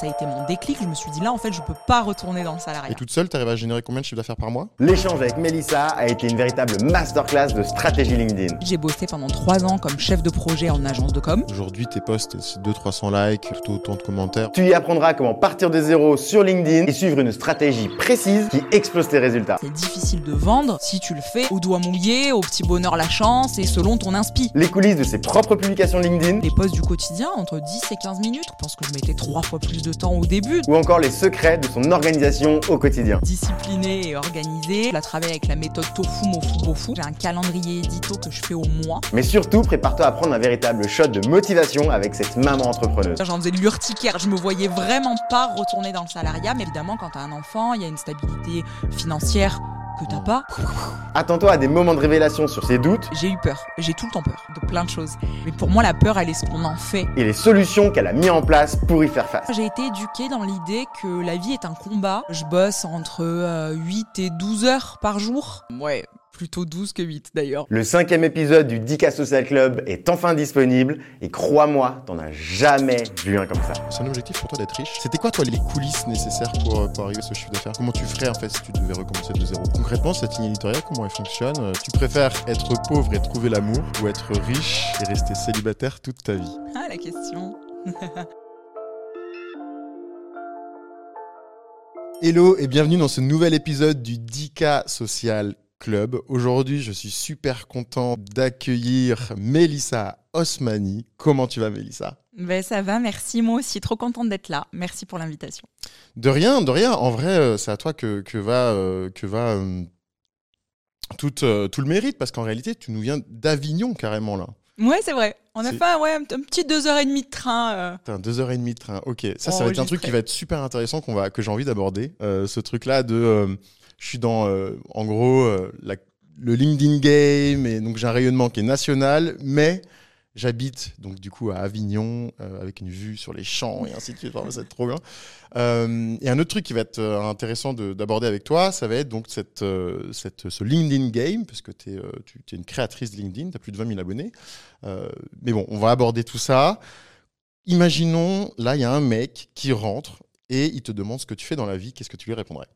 Ça a été mon déclic. Je me suis dit là, en fait, je peux pas retourner dans le salariat. Et toute seule, tu arrives à générer combien de chiffre d'affaires par mois? L'échange avec Melissa a été une véritable masterclass de stratégie LinkedIn. J'ai bossé pendant trois ans comme chef de projet en agence de com. Aujourd'hui, tes posts, c'est 200-300 likes, plutôt autant de commentaires. Tu y apprendras comment partir de zéro sur LinkedIn et suivre une stratégie précise qui explose tes résultats. C'est difficile de vendre si tu le fais au doigt mouillé, au petit bonheur la chance et selon ton inspi. Les coulisses de ses propres publications LinkedIn Les posts du quotidien, entre 10 et 15 minutes. Je pense que je mettais trois fois plus de temps au début. ou encore les secrets de son organisation au quotidien. Disciplinée et organisée. Je travaille avec la méthode Tofu Mofu Bofu. J'ai un calendrier édito que je fais au mois. Mais surtout, prépare-toi à prendre un véritable shot de motivation avec cette maman entrepreneuse. J'en faisais de l'urticaire, je me voyais vraiment pas retourner dans le salariat, mais évidemment quand t'as un enfant, il y a une stabilité financière que t'as pas. Attends-toi à des moments de révélation sur ses doutes J'ai eu peur, j'ai tout le temps peur de plein de choses. Mais pour moi la peur elle est ce qu'on en fait. et les solutions qu'elle a mis en place pour y faire face. J'ai été éduquée dans l'idée que la vie est un combat. Je bosse entre euh, 8 et 12 heures par jour. Ouais, plutôt 12 que 8 d'ailleurs. Le cinquième épisode du 10K Social Club est enfin disponible et crois-moi, t'en as jamais vu un comme ça. C'est un objectif pour toi d'être riche C'était quoi, toi, les coulisses nécessaires pour, euh, pour arriver à ce chiffre d'affaires? Comment tu ferais, en fait, si tu devais recommencer de zéro? Concrètement, cette ligne éditoriale, comment elle fonctionne Euh, Tu préfères être pauvre et trouver l'amour ou être riche et rester célibataire toute ta vie? Ah la question. Hello et bienvenue dans ce nouvel épisode du 10K Social Club. Aujourd'hui, je suis super content d'accueillir Mélissa Osmani. Comment tu vas, Mélissa? Ben ça va, merci moi aussi, trop contente d'être là. Merci pour l'invitation. De rien, de rien. En vrai, euh, c'est à toi que, que va, euh, que va euh, tout, euh, tout le mérite, parce qu'en réalité, tu nous viens d'Avignon carrément là. Ouais c'est vrai, on a fait un- ouais, un un petit 2h30 de train. euh. Putain, deux heures et demie de train. Ok, ça, ça va être un truc qui va être super intéressant qu'on va, que j'ai envie d'aborder. Euh, ce truc-là de, euh, je suis dans, euh, en gros, euh, le LinkedIn game et donc j'ai un rayonnement qui est national, mais j'habite donc du coup à Avignon euh, avec une vue sur les champs et ainsi de suite. Vraiment, c'est trop bien. Et un autre truc qui va être intéressant de- d'aborder avec toi, ça va être donc cette, cette, ce LinkedIn game, parce que tu es une créatrice de LinkedIn, tu as plus de 20 000 abonnés. Mais bon, on va aborder tout ça. Imaginons, là, il y a un mec qui rentre et il te demande ce que tu fais dans la vie. Qu'est-ce que tu lui répondrais?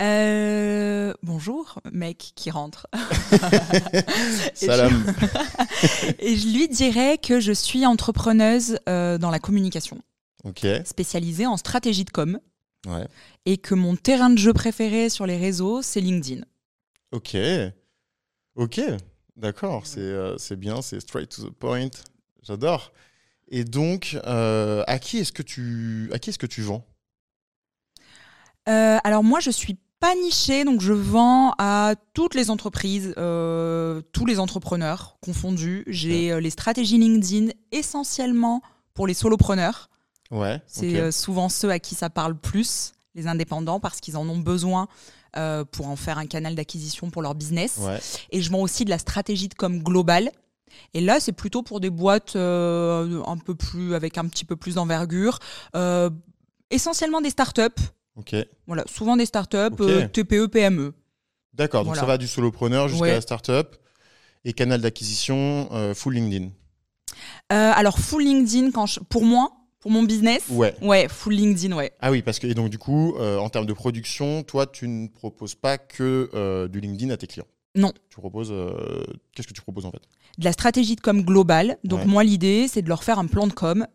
Euh, bonjour, mec qui rentre. Salam. Et je lui dirais que je suis entrepreneuse euh, dans la communication, Ok. spécialisée en stratégie de com, Ouais. et que mon terrain de jeu préféré sur les réseaux, c'est LinkedIn. Ok. Ok. D'accord. C'est euh, bien. C'est straight to the point. J'adore. Et donc, euh, à qui est-ce que tu à qui est-ce que tu vends? Euh, alors moi, je suis pas nichée, donc je vends à toutes les entreprises, euh, tous les entrepreneurs confondus. J'ai euh, les stratégies LinkedIn essentiellement pour les solopreneurs. Ouais. C'est euh, souvent ceux à qui ça parle plus, les indépendants, parce qu'ils en ont besoin pour en faire un canal d'acquisition pour leur business. Ouais. Et je vends aussi de la stratégie de com globale. Et là, c'est plutôt pour des boîtes un peu plus, avec un petit peu plus d'envergure, essentiellement des startups. Ok. Voilà, souvent des startups, euh, TPE, PME. D'accord. Donc Voilà. ça va du solopreneur jusqu'à Ouais. la startup et canal d'acquisition euh, full LinkedIn. Euh, alors, full LinkedIn, quand je- pour moi, pour mon business, Ouais. ouais, full LinkedIn, ouais. Ah oui, parce que et donc du coup, en termes de production, toi, tu ne proposes pas que du LinkedIn à tes clients? Non. Tu proposes. Qu'est-ce que tu proposes en fait? De la stratégie de com globale. Donc, Ouais. moi, l'idée, c'est de leur faire un plan de com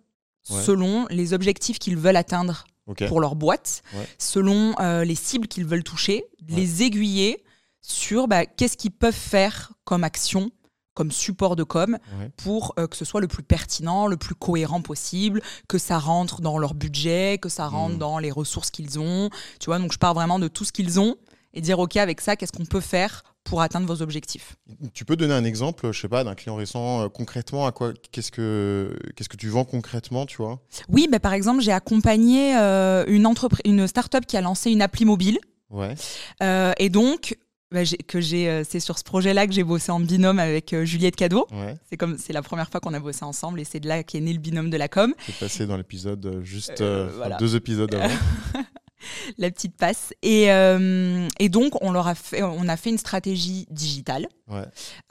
selon les objectifs qu'ils veulent atteindre Pour leur boîte, Ouais. selon euh, les cibles qu'ils veulent toucher, Ouais. les aiguiller sur bah, qu'est-ce qu'ils peuvent faire comme action, comme support de com, Ouais. pour euh, que ce soit le plus pertinent, le plus cohérent possible, que ça rentre dans leur budget, que ça rentre Mm. dans les ressources qu'ils ont. Tu vois, donc je pars vraiment de tout ce qu'ils ont et dire, OK, avec ça, qu'est-ce qu'on peut faire pour atteindre vos objectifs Tu peux donner un exemple, je sais pas, d'un client récent euh, concrètement à quoi Qu'est-ce que qu'est-ce que tu vends concrètement, tu vois? Oui, bah, par exemple, j'ai accompagné euh, une, entreprise, une start-up qui a lancé une appli mobile. Ouais. Euh, et donc, bah, que j'ai, euh, c'est sur ce projet-là que j'ai bossé en binôme avec euh, Juliette Cadeau. Ouais. C'est comme, c'est la première fois qu'on a bossé ensemble et c'est de là qu'est né le binôme de la com. C'est passé dans l'épisode juste Euh, deux épisodes avant. la petite passe. Et, euh, et, donc, on, leur a fait, on a fait une stratégie digitale. Ouais.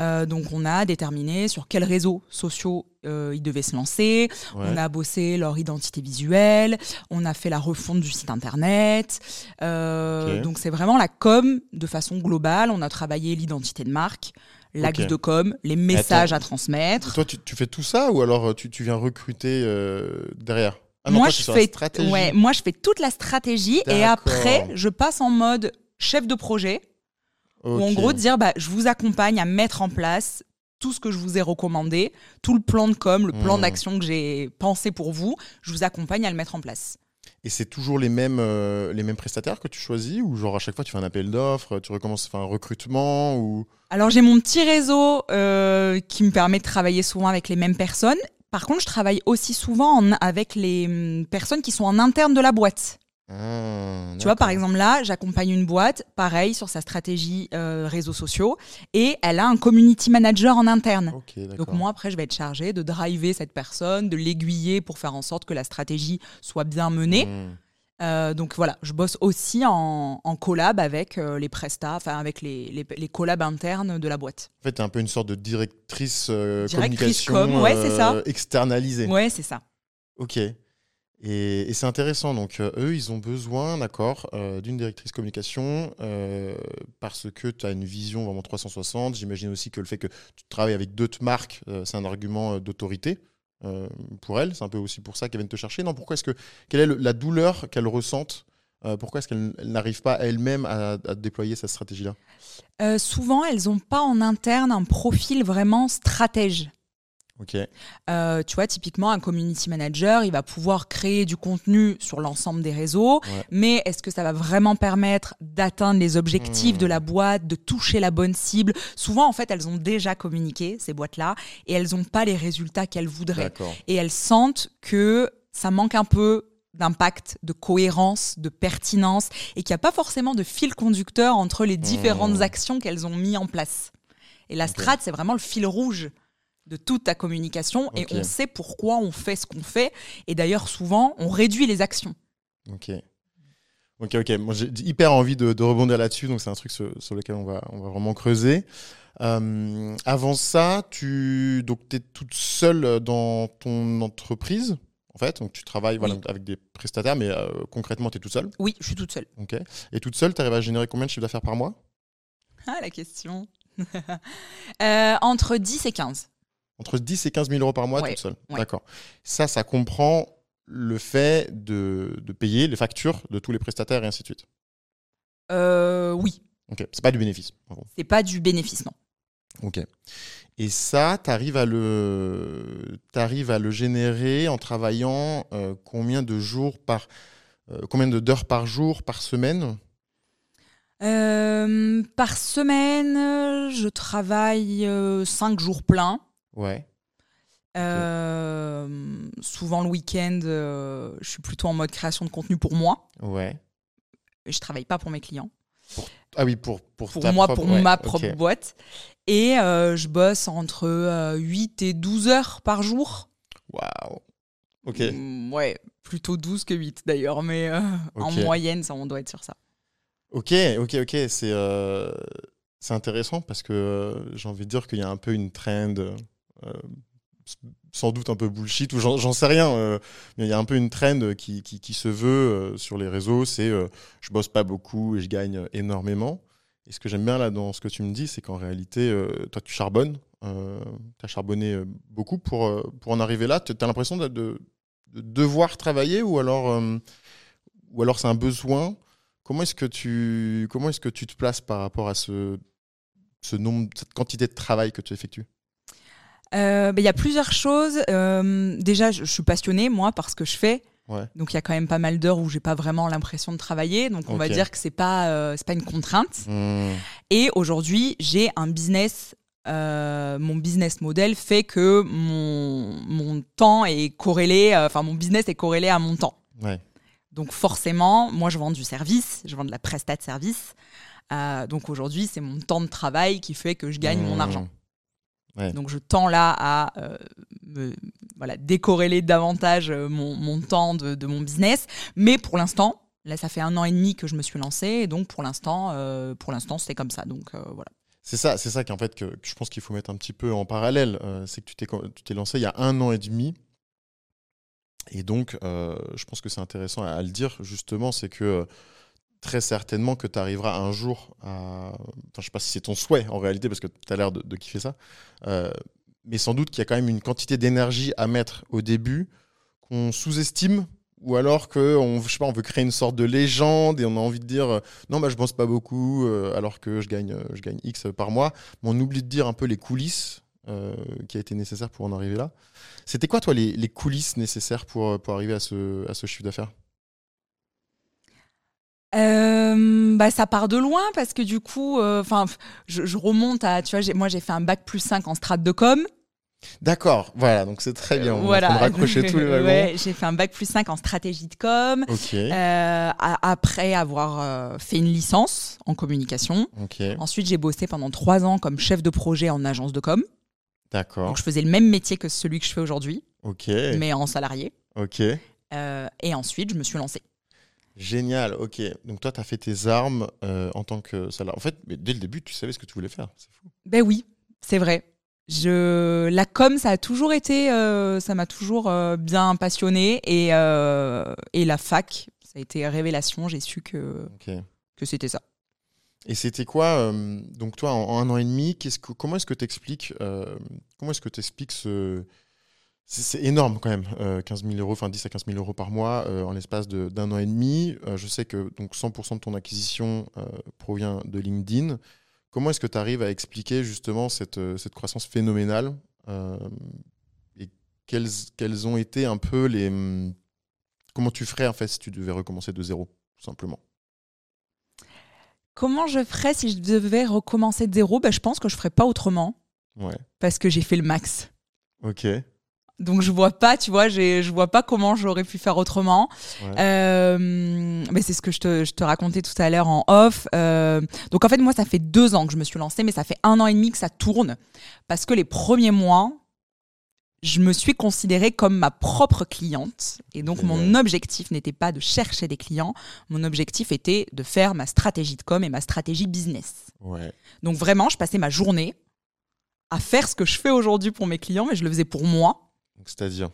Euh, donc, on a déterminé sur quels réseaux sociaux euh, ils devaient se lancer. Ouais. On a bossé leur identité visuelle. On a fait la refonte du site internet. Donc, c'est vraiment la com de façon globale. On a travaillé l'identité de marque, l'axe de com, les messages Attends. à transmettre. Toi, tu, tu fais tout ça ou alors tu, tu viens recruter euh, derrière? Ah moi, toi, je fais, ouais, moi, je fais toute la stratégie et après, je passe en mode chef de projet. Ou en gros, dire bah, je vous accompagne à mettre en place tout ce que je vous ai recommandé, tout le plan de com, le plan Hmm. d'action que j'ai pensé pour vous, je vous accompagne à le mettre en place. Et c'est toujours les mêmes, euh, les mêmes prestataires que tu choisis ou genre à chaque fois tu fais un appel d'offres, tu recommences à faire un recrutement ou Alors j'ai mon petit réseau euh, qui me permet de travailler souvent avec les mêmes personnes. Par contre, je travaille aussi souvent en- avec les hum, personnes qui sont en interne de la boîte. Ah, Tu vois, par exemple, là, j'accompagne une boîte, pareil, sur sa stratégie euh, réseaux sociaux, et elle a un community manager en interne. Donc moi, après, je vais être chargée de driver cette personne, de l'aiguiller pour faire en sorte que la stratégie soit bien menée. Hmm. Euh, donc voilà, je bosse aussi en, en collab avec euh, les prestats, enfin avec les, les, les collabs internes de la boîte. En fait, t'es un peu une sorte de directrice, euh, Directrice communication com, ouais, ça. euh, externalisée. Ouais, c'est ça. Ok. Et, et c'est intéressant. Donc, eux, ils ont besoin, d'accord, d'une directrice communication parce que tu as une vision vraiment 360. J'imagine aussi que le fait que tu travailles avec d'autres marques, c'est un argument d'autorité euh, pour elle. C'est un peu aussi pour ça qu'elle vient te chercher. Non, pourquoi est-ce que. Quelle est la douleur qu'elle ressente euh, Pourquoi est-ce qu'elle elle n'arrive pas elle-même à, à déployer cette stratégie-là? Euh, souvent, elles n'ont pas en interne un profil vraiment stratège. Euh, tu vois, typiquement, un community manager, il va pouvoir créer du contenu sur l'ensemble des réseaux, Ouais. mais est-ce que ça va vraiment permettre d'atteindre les objectifs Hmm. de la boîte, de toucher la bonne cible? Souvent, en fait, elles ont déjà communiqué, ces boîtes-là, et elles n'ont pas les résultats qu'elles voudraient. Et elles sentent que ça manque un peu d'impact, de cohérence, de pertinence, et qu'il n'y a pas forcément de fil conducteur entre les différentes Hmm. actions qu'elles ont mis en place. Et la Ok. strat, c'est vraiment le fil rouge de toute ta communication, et on sait pourquoi on fait ce qu'on fait. Et d'ailleurs, souvent, on réduit les actions. Ok. Ok, ok. Moi, j'ai hyper envie de, de rebondir là-dessus, donc c'est un truc sur, sur lequel on va, on va vraiment creuser. Euh, avant ça, tu donc es toute seule dans ton entreprise, en fait. Donc tu travailles voilà, Oui. avec des prestataires, mais euh, concrètement, tu es toute seule. Oui, je suis toute seule. Ok. Et toute seule, tu arrives à générer combien de chiffre d'affaires par mois? Ah, la question. Euh, entre 10 et 15. Entre 10 et 15 000 euros par mois, Ouais, toute seule. ouais. D'accord. Ça, ça comprend le fait de, de payer les factures de tous les prestataires et ainsi de suite. Euh, oui, Ok. C'est pas du bénéfice. c'est pas du bénéfice, non. Ok. Et ça, tu arrives à le, t'arrives à le générer en travaillant euh, combien de jours par, euh, combien de d'heures par jour par semaine? Euh, par semaine, je travaille 5 jours pleins. Ouais. Euh, souvent le week-end, euh, je suis plutôt en mode création de contenu pour moi. Ouais. Je travaille pas pour mes clients. Ah oui, pour pour, Pour ta moi, propre- pour ouais, ma propre boîte. Et euh, je bosse entre euh, 8 et 12 heures par jour. Waouh. Ok. Mm, ouais, plutôt 12 que 8 d'ailleurs, mais en moyenne, ça, on doit être sur ça. Ok, ok, ok. C'est c'est intéressant parce que j'ai envie de dire qu'il y a un peu une trend, sans doute un peu bullshit, ou j'en sais rien, euh, mais il y a un peu une trend qui, se veut euh, sur les réseaux c'est euh, je bosse pas beaucoup et je gagne énormément. Et ce que j'aime bien là dans ce que tu me dis, c'est qu'en réalité, euh, toi, tu charbonnes. tu as charbonné euh, beaucoup pour, euh, en arriver là. Tu as l'impression de, de- de devoir travailler ou alors, euh, alors c'est un besoin Comment est-ce que tu est-ce que tu te places par rapport à ce nombre cette quantité de travail que tu effectues? Euh, ben, Il y a plusieurs choses. Euh, déjà, je, je suis passionnée, moi, par ce que je fais. Ouais. Donc, il y a quand même pas mal d'heures où j'ai pas vraiment l'impression de travailler. Donc, on va dire que c'est pas, euh, c'est pas une contrainte. Mmh. Et aujourd'hui, j'ai un business. mon business model fait que mon, mon temps est corrélé, enfin mon business est corrélé à mon temps. Ouais. Donc forcément, moi je vends du service, je vends de la prestat de service. Donc aujourd'hui, c'est mon temps de travail qui fait que je gagne mon Mmh. argent. Ouais. Donc je tends là à euh, me, voilà, décorréler davantage euh, mon, mon temps de, de mon business. Mais pour l'instant, Là, ça fait un an et demi que je me suis lancée, et donc pour l'instant, euh, pour l'instant, c'est comme ça. Donc euh, voilà. C'est ça, c'est ça qu'en fait que, que je pense qu'il faut mettre un petit peu en parallèle. C'est que tu t'es tu t'es lancé il y a un an et demi. Et donc, je pense que c'est intéressant à, à le dire, justement, c'est que très certainement que tu arriveras un jour à. Enfin, je sais pas si c'est ton souhait en réalité, parce que tu as l'air de, kiffer ça. Euh, mais sans doute qu'il y a quand même une quantité d'énergie à mettre au début qu'on sous-estime. Ou alors pas, on veut créer une sorte de légende et on a envie de dire euh, non, bah, je bosse pas beaucoup euh, alors que je gagne, je gagne X par mois. Mais on oublie de dire un peu les coulisses qui a été nécessaire pour en arriver là. C'était quoi, toi, les, les coulisses nécessaires pour, pour arriver à ce, à ce chiffre d'affaires? Euh, bah, ça part de loin parce que du coup, euh, enfin, je, je remonte à, tu vois, moi j'ai fait un bac plus 5 en strat de com. D'accord, voilà, donc c'est très bien. On voilà. de raccrocher tous les wagons. Ouais, j'ai fait un bac plus 5 en stratégie de com. Ok, Euh, a- après avoir fait une licence en communication. ok, Ensuite, j'ai bossé pendant trois ans comme chef de projet en agence de com. d'accord, Donc, je faisais le même métier que celui que je fais aujourd'hui, ok, mais en salarié. ok. Euh, et ensuite, je me suis lancée. Génial, ok. Donc toi, tu as fait tes armes euh, en tant que salarié. En fait, mais dès le début, tu savais ce que tu voulais faire. C'est fou. Ben oui, c'est vrai. Je... La com, ça a toujours été, euh, ça m'a toujours euh, bien passionné et, et la fac, ça a été révélation. J'ai su que, Ok. que c'était ça. Et c'était quoi Donc toi, en, en un an et demi, qu'est-ce que, comment est-ce que tu expliques Comment est-ce que tu expliques ce c'est, énorme quand même, euh, 15 000 euros, enfin 10 à 15 000 euros par mois euh, en l'espace de- d'un an et demi. Euh, je sais que donc 100% de ton acquisition provient de LinkedIn. Comment est-ce que tu arrives à expliquer justement cette, cette croissance phénoménale et quelles, quelles ont été un peu les hum, comment tu ferais en fait si tu devais recommencer de zéro tout simplement? Comment je ferais si je devais recommencer de zéro? Ben, Je pense que je ferais pas autrement Ouais. parce que j'ai fait le max. Ok. Donc je vois pas, tu vois, je vois pas comment j'aurais pu faire autrement. Ouais. Euh, mais c'est ce que je te, je te racontais tout à l'heure en off. Euh, donc en fait moi ça fait deux ans que je me suis lancée, mais ça fait un an et demi que ça tourne parce que les premiers mois, je me suis considérée comme ma propre cliente et donc mon objectif n'était pas de chercher des clients, mon objectif était de faire ma stratégie de com et ma stratégie business. Ouais. Donc vraiment, je passais ma journée à faire ce que je fais aujourd'hui pour mes clients, mais je le faisais pour moi. C'est-à-dire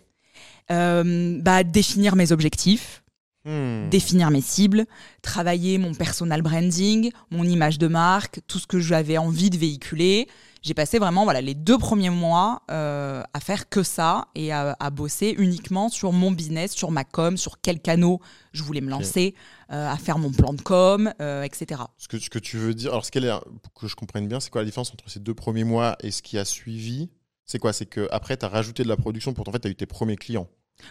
Euh, bah, définir mes objectifs, Hmm. définir mes cibles, travailler mon personal branding, mon image de marque, tout ce que j'avais envie de véhiculer. J'ai passé vraiment voilà, les deux premiers mois euh, à faire que ça et à, à bosser uniquement sur mon business, sur ma com, sur quels canaux je voulais me lancer, euh, à faire mon plan de com, etc. Ce que, ce que tu veux dire, alors ce qu'elle est, pour que je comprenne bien, c'est quoi la différence entre ces deux premiers mois et ce qui a suivi C'est quoi? C'est qu'après, tu as rajouté de la production pour en fait, tu as eu tes premiers clients.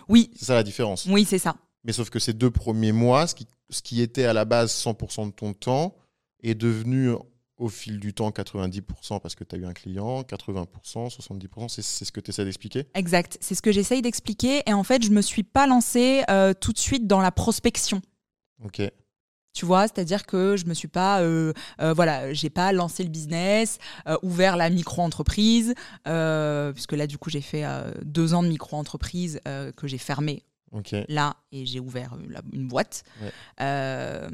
Oui, C'est ça la différence. oui, c'est ça. Mais sauf que ces deux premiers mois, ce qui, ce qui était à la base 100% de ton temps, est devenu au fil du temps 90% parce que tu as eu un client, 80%, 70%, c'est c'est ce que tu essaies d'expliquer? Exact. C'est ce que j'essaye d'expliquer. Et en fait, je me suis pas lancée euh, tout de suite dans la prospection. Ok. Tu vois, c'est-à-dire que je me suis pas, euh, euh, voilà, j'ai pas lancé le business, euh, ouvert la micro-entreprise, euh, puisque là, du coup, j'ai fait euh, deux ans de micro-entreprise que j'ai fermé Ok. là et j'ai ouvert une boîte. Ouais. Euh,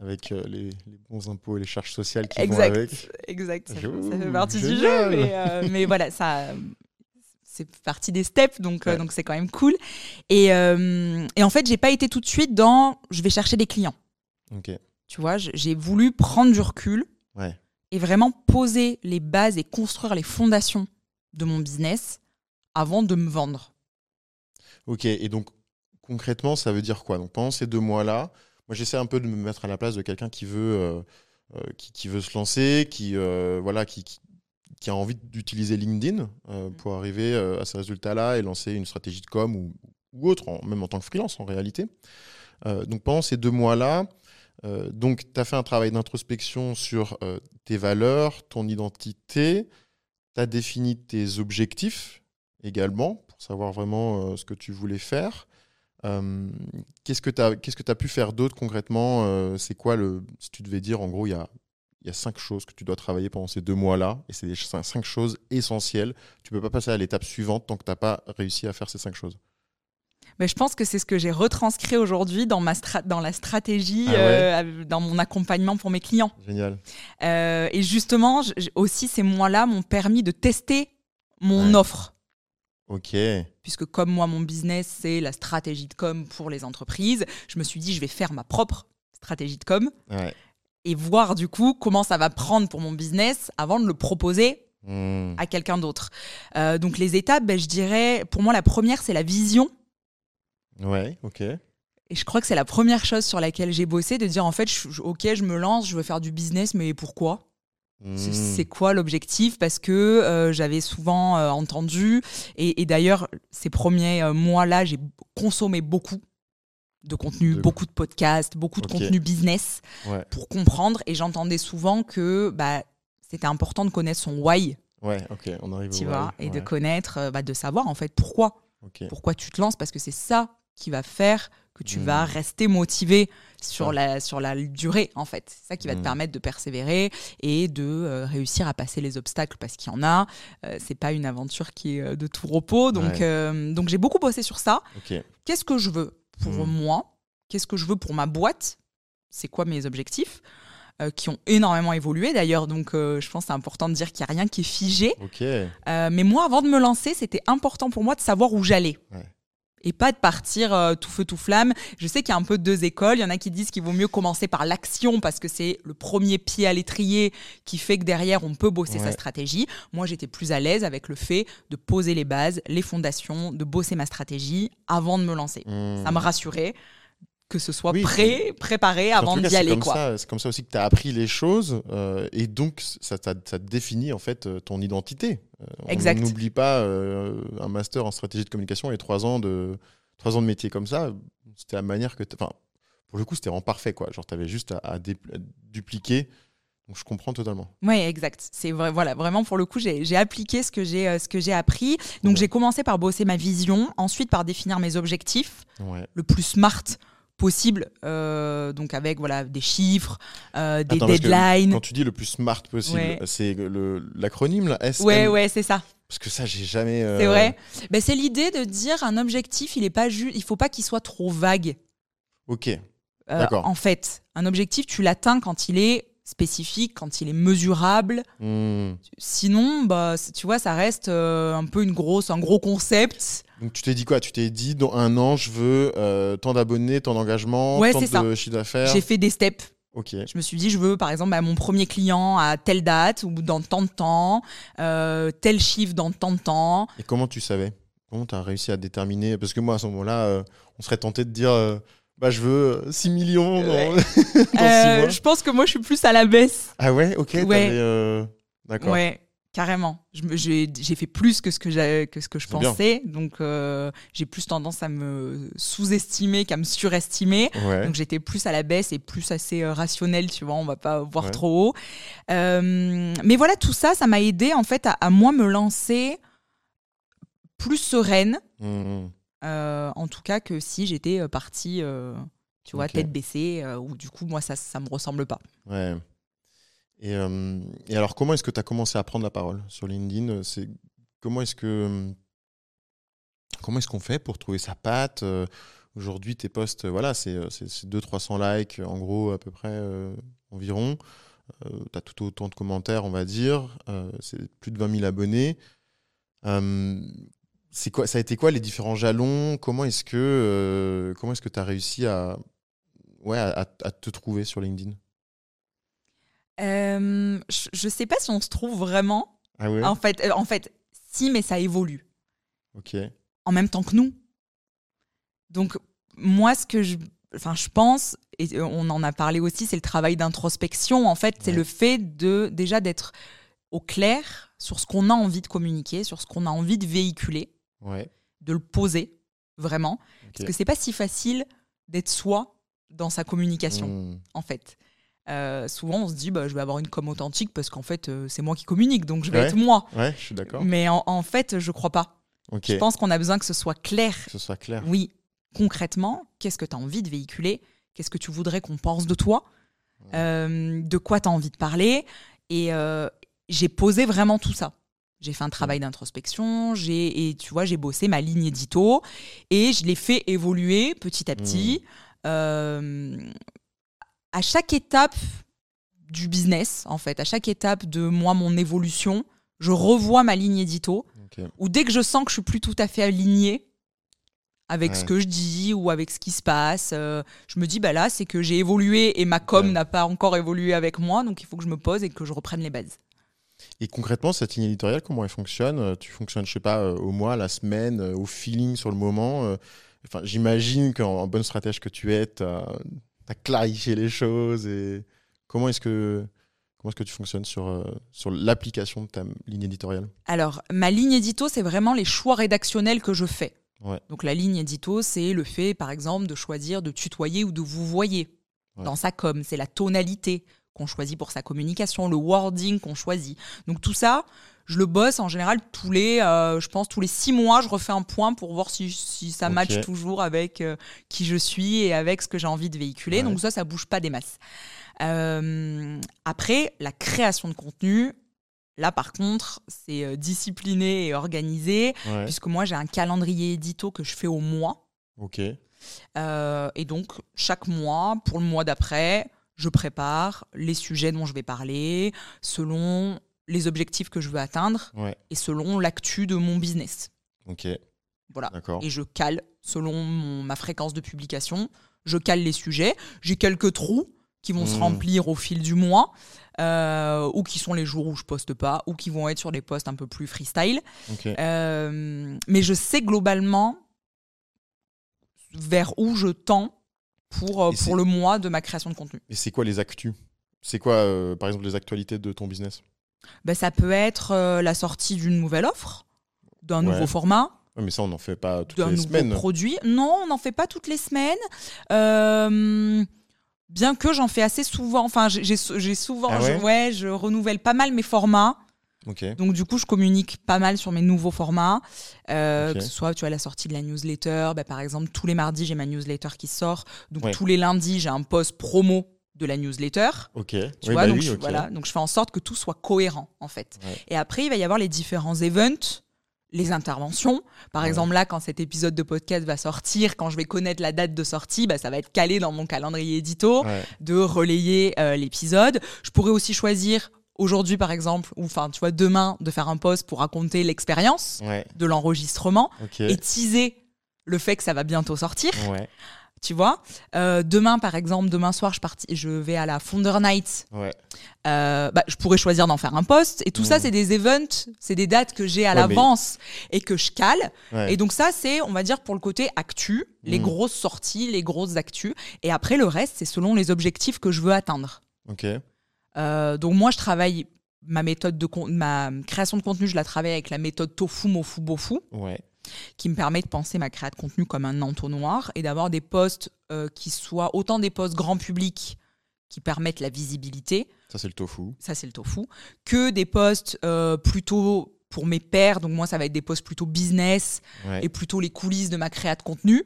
Avec euh, les, les bons impôts et les charges sociales qui vont avec. exact. Ça, fait- Ouh, ça fait partie du jeu, mais, euh, mais voilà, ça, c'est partie des steps, donc Ouais. donc c'est quand même cool. Et, et en fait, j'ai pas été tout de suite dans, je vais chercher des clients. Tu vois, j'ai voulu prendre du recul Ouais. et vraiment poser les bases et construire les fondations de mon business avant de me vendre. Ok, et donc concrètement, ça veut dire quoi? Donc pendant ces deux mois-là, moi j'essaie un peu de me mettre à la place de quelqu'un qui veut euh, euh, qui, qui veut se lancer, qui euh, voilà, qui, qui, qui a envie d'utiliser LinkedIn euh, pour arriver à ces résultats-là et lancer une stratégie de com ou, ou autre, en- même en tant que freelance en réalité. Donc pendant ces deux mois-là, euh, donc tu as fait un travail d'introspection sur euh, tes valeurs, ton identité, tu as défini tes objectifs également pour savoir vraiment euh, ce que tu voulais faire. Qu'est-ce que tu as, que pu faire d'autre concrètement C'est quoi le. Si tu devais dire, en gros, il y a, y a cinq choses que tu dois travailler pendant ces deux mois-là, et c'est ch- cinq choses essentielles. Tu peux pas passer à l'étape suivante tant que tu n'as pas réussi à faire ces cinq choses. Mais je pense que c'est ce que j'ai retranscrit aujourd'hui dans, ma dans la stratégie, Ah ouais euh, dans mon accompagnement pour mes clients. Génial. Euh, et justement, aussi, ces mois-là m'ont permis de tester mon Ouais. offre. Ok. Puisque comme moi, mon business, c'est la stratégie de com pour les entreprises, je me suis dit, je vais faire ma propre stratégie de com Ouais. et voir du coup comment ça va prendre pour mon business avant de le proposer Hmm. à quelqu'un d'autre. Euh, donc les étapes, ben, je dirais, pour moi, la première, c'est la vision. Ouais, ok. Et je crois que c'est la première chose sur laquelle j'ai bossé, de dire en fait, je- je- ok, je me lance, je veux faire du business, mais pourquoi? C'est- Hmm. C'est quoi l'objectif? Parce que euh, j'avais souvent euh, entendu, et, et d'ailleurs, ces premiers euh, mois-là, j'ai consommé beaucoup de contenu, De- beaucoup de podcasts, beaucoup de contenu business Ouais. pour comprendre. Et j'entendais souvent que bah, c'était important de connaître son why, Ouais, ok. On arrive tu au vois, why. et de connaître, bah, de savoir en fait pourquoi Ok. pourquoi tu te lances? Parce que c'est ça qui va faire que tu vas rester motivé sur la, sur la durée en fait. C'est ça qui va te Mm. permettre de persévérer et de euh, réussir à passer les obstacles parce qu'il y en a. Euh, c'est pas une aventure qui est euh, de tout repos. Donc, Ouais. euh, donc j'ai beaucoup bossé sur ça. Qu'est-ce que je veux pour Mm. moi? Qu'est-ce que je veux pour ma boîte? C'est quoi mes objectifs? Qui ont énormément évolué d'ailleurs, donc je pense que c'est important de dire qu'il n'y a rien qui est figé. Mais moi, avant de me lancer, c'était important pour moi de savoir où j'allais. Ouais. Et pas de partir euh, tout feu tout flamme. Je sais qu'il y a un peu deux écoles. Il y en a qui disent qu'il vaut mieux commencer par l'action parce que c'est le premier pied à l'étrier qui fait que derrière on peut bosser sa stratégie. Moi, j'étais plus à l'aise avec le fait de poser les bases, les fondations, de bosser ma stratégie avant de me lancer. Hmm. Ça me rassurait que ce soit Oui, prêt, préparé En avant d'y aller. C'est comme ça aussi que tu as appris les choses euh, et donc ça, ça, définit en fait euh, ton identité. Euh, on Exact. n'oublie pas euh, un master en stratégie de communication et trois ans de trois ans de métier comme ça. C'était la manière que, enfin, pour le coup, c'était vraiment parfait quoi. Genre, t'avais juste à, à dé- à dupliquer. Donc, je comprends totalement. Oui, exact. C'est vrai, voilà, vraiment pour le coup, j'ai j'ai appliqué ce que j'ai euh, ce que j'ai appris. Donc Ouais. j'ai commencé par bosser ma vision, ensuite par définir mes objectifs, Ouais. le plus smart possible, euh, donc avec voilà des chiffres, euh, des Attends, deadlines. Quand tu dis le plus smart possible, Ouais. c'est l'acronyme là, SM. Ouais, ouais, c'est ça. Parce que ça, j'ai jamais. euh, C'est vrai. Ben, c'est l'idée de dire un objectif, il est pas juste, il faut pas qu'il soit trop vague. Ok. D'accord. en fait, un objectif, tu l'atteins quand il est spécifique, quand il est mesurable. Hmm. Sinon, bah, tu vois, ça reste euh, un peu une grosse, un gros concept. Donc tu t'es dit quoi? Tu t'es dit dans un an, je veux euh, tant d'abonnés, tant d'engagement, Ouais, tant c'est ça. de chiffre d'affaires? J'ai fait des steps. Ok. Je me suis dit, je veux par exemple bah, mon premier client à telle date ou dans tant de temps, euh, tel chiffre dans tant de temps. Et comment tu savais? Comment tu as réussi à déterminer? Parce que moi, à ce moment-là, on serait tenté de dire bah, je veux 6 millions dans, Ouais. dans six Euh, mois. je pense que moi, je suis plus à la baisse. Ah ouais Ok. Ouais. euh, D'accord. Ouais, carrément. J'ai fait plus que ce que, j'ai- que, ce que je bien. pensais. Donc, euh, j'ai plus tendance à me sous-estimer qu'à me surestimer. Ouais. Donc j'étais plus à la baisse et plus assez euh, rationnelle, tu vois, on va pas voir Ouais. trop haut. Euh, mais voilà, tout ça, ça m'a aidé en fait à, à moi me lancer plus sereine, Hmm, euh, en tout cas que si j'étais euh, partie, euh, tu vois, tête baissée, euh, ou du coup, moi, ça, ça me ressemble pas. Ouais. Et, euh, et alors, comment est-ce que tu as commencé à prendre la parole sur LinkedIn? C'est comment est-ce que comment est-ce qu'on fait pour trouver sa patte? Euh, Aujourd'hui, tes posts, euh, voilà, c'est euh, c'est- c'est 200-300 likes, en gros, à peu près euh, environ. tu as tout autant de commentaires, on va dire. Euh, c'est plus de 20 000 abonnés. Euh, c'est quoi, ça a été quoi les différents jalons? Comment est-ce que euh, comment est-ce que tu as réussi à, ouais, à, te trouver sur LinkedIn? Euh, je, je sais pas si on se trouve vraiment. Ah ouais? En fait, euh, en fait, si, mais ça évolue. Ok. en même temps que nous. Donc, moi, ce que je, enfin, je pense, et on en a parlé aussi, c'est le travail d'introspection. En fait, c'est le fait de déjà d'être au clair sur ce qu'on a envie de communiquer, sur ce qu'on a envie de véhiculer, Ouais. de le poser vraiment. Parce que c'est pas si facile d'être soi dans sa communication, Hmm. en fait. Euh, souvent, on se dit, bah, je vais avoir une com authentique parce qu'en fait, euh, c'est moi qui communique, donc je vais Ouais. être moi. Ouais, je suis d'accord. Mais en, en fait, je crois pas. Je pense qu'on a besoin que ce soit clair Que ce soit clair. oui, concrètement, qu'est-ce que tu as envie de véhiculer? Qu'est-ce que tu voudrais qu'on pense de toi? Euh, De quoi tu as envie de parler? Et j'ai posé vraiment tout ça. J'ai fait un travail d'introspection, j'ai et tu vois, j'ai bossé ma ligne édito et je l'ai fait évoluer petit à petit. Euh, à chaque étape du business, en fait, à chaque étape de moi, mon évolution, je revois ma ligne édito. Ou dès que je sens que je suis plus tout à fait alignée avec ce que je dis ou avec ce qui se passe, euh, je me dis bah là c'est que j'ai évolué et ma com Ouais. n'a pas encore évolué avec moi, donc il faut que je me pose et que je reprenne les bases. Et concrètement, cette ligne éditoriale, comment elle fonctionne Euh, Tu fonctionnes, je sais pas, euh, au mois, la semaine, euh, au feeling sur le moment Enfin, j'imagine qu'en en bonne stratège que tu es, tu as, clarifié les choses. Et comment est-ce que comment est-ce que tu fonctionnes sur sur l'application de ta ligne éditoriale? Alors ma ligne édito c'est vraiment les choix rédactionnels que je fais. Ouais. Donc la ligne édito c'est le fait par exemple de choisir de tutoyer ou de vous voyer Ouais. dans sa com, c'est la tonalité qu'on choisit pour sa communication, le wording qu'on choisit. Donc tout ça, je le bosse en général tous les, euh, je pense tous les six mois, je refais un point pour voir si, si ça matche toujours avec euh, qui je suis et avec ce que j'ai envie de véhiculer. Ouais. Donc ça, ça bouge pas des masses. Euh, après, la création de contenu, là par contre, c'est discipliné et organisé, Ouais. puisque moi j'ai un calendrier édito que je fais au mois. Ok. Euh, et donc, chaque mois, pour le mois d'après, je prépare les sujets dont je vais parler, selon les objectifs que je veux atteindre Ouais. et selon l'actu de mon business. Ok. Voilà. Et je cale, selon mon- ma fréquence de publication, je cale les sujets. J'ai quelques trous qui vont se Mmh. remplir au fil du mois, euh, ou qui sont les jours où je poste pas, ou qui vont être sur des posts un peu plus freestyle. Ok. Euh, mais je sais globalement vers où je tends pour, euh, Et pour le mois de ma création de contenu. Et c'est quoi les actus? C'est quoi, euh, par exemple, les actualités de ton business? Ben, ça peut être euh, la sortie d'une nouvelle offre, d'un Ouais. nouveau format, Ouais, Mais ça, on n'en fait pas toutes d'un les semaines. produit. Non, on n'en fait pas toutes les semaines. Euh, bien que j'en fais assez souvent. Enfin, j'ai- souvent. Ah je, ouais, je renouvelle pas mal mes formats. Donc du coup, je communique pas mal sur mes nouveaux formats, Euh, que ce soit tu vois la sortie de la newsletter. bah, par exemple, tous les mardis j'ai ma newsletter qui sort. Donc Ouais. tous les lundis j'ai un post promo de la newsletter. Ok. Tu Oui, vois, bah donc, oui, je, voilà, donc je fais en sorte que tout soit cohérent en fait. Ouais. Et après, il va y avoir les différents events, les interventions. Par Ouais. exemple, là, quand cet épisode de podcast va sortir, quand je vais connaître la date de sortie, bah, ça va être calé dans mon calendrier édito Ouais. de relayer euh, l'épisode. Je pourrais aussi choisir aujourd'hui, par exemple, ou enfin, tu vois, demain, de faire un post pour raconter l'expérience Ouais. de l'enregistrement et teaser le fait que ça va bientôt sortir, Ouais. tu vois. Euh, demain, par exemple, demain soir, je, parti, je vais à la Founder Night. Ouais. Euh, bah, je pourrais choisir d'en faire un post. Et tout ça, Mm. c'est des events, c'est des dates que j'ai à mais- l'avance et que je cale. Et donc ça, c'est, on va dire, pour le côté actu, les Mm. grosses sorties, les grosses actus. Et après, le reste, c'est selon les objectifs que je veux atteindre. Ok. Euh, donc moi, je travaille ma méthode de ma création de contenu, je la travaille avec la méthode tofu mofu bofu, Ouais. qui me permet de penser ma création de contenu comme un entonnoir et d'avoir des posts euh, qui soient autant des posts grand public qui permettent la visibilité, Ça, c'est le tofu. ça c'est le tofu, que des posts euh, plutôt pour mes pairs, donc moi ça va être des posts plutôt business Ouais. et plutôt les coulisses de ma création de contenu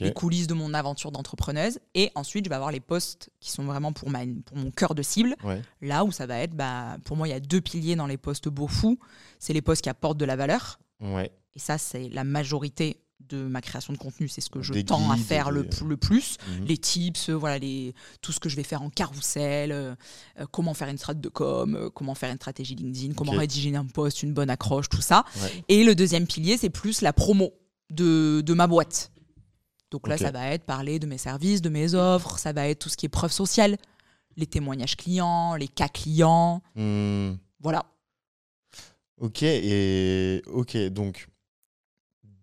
Les coulisses de mon aventure d'entrepreneuse. Et ensuite, je vais avoir les posts qui sont vraiment pour, ma, pour mon cœur de cible. Ouais. Là où ça va être, bah, pour moi, il y a deux piliers dans les posts beau fou. C'est les posts qui apportent de la valeur. Ouais. Et ça, c'est la majorité de ma création de contenu. C'est ce que je Des tends à faire le, des- le plus. Mhm. Les tips, euh, voilà, les, tout ce que je vais faire en carrousel, euh, euh, comment faire une strat de com, euh, comment faire une stratégie LinkedIn, comment rédiger un post, une bonne accroche, tout ça. Ouais. Et le deuxième pilier, c'est plus la promo de, de ma boîte. Donc là, ça va être parler de mes services, de mes offres, ça va être tout ce qui est preuve sociale, les témoignages clients, les cas clients, Hmm. voilà. Ok. Et ok. Donc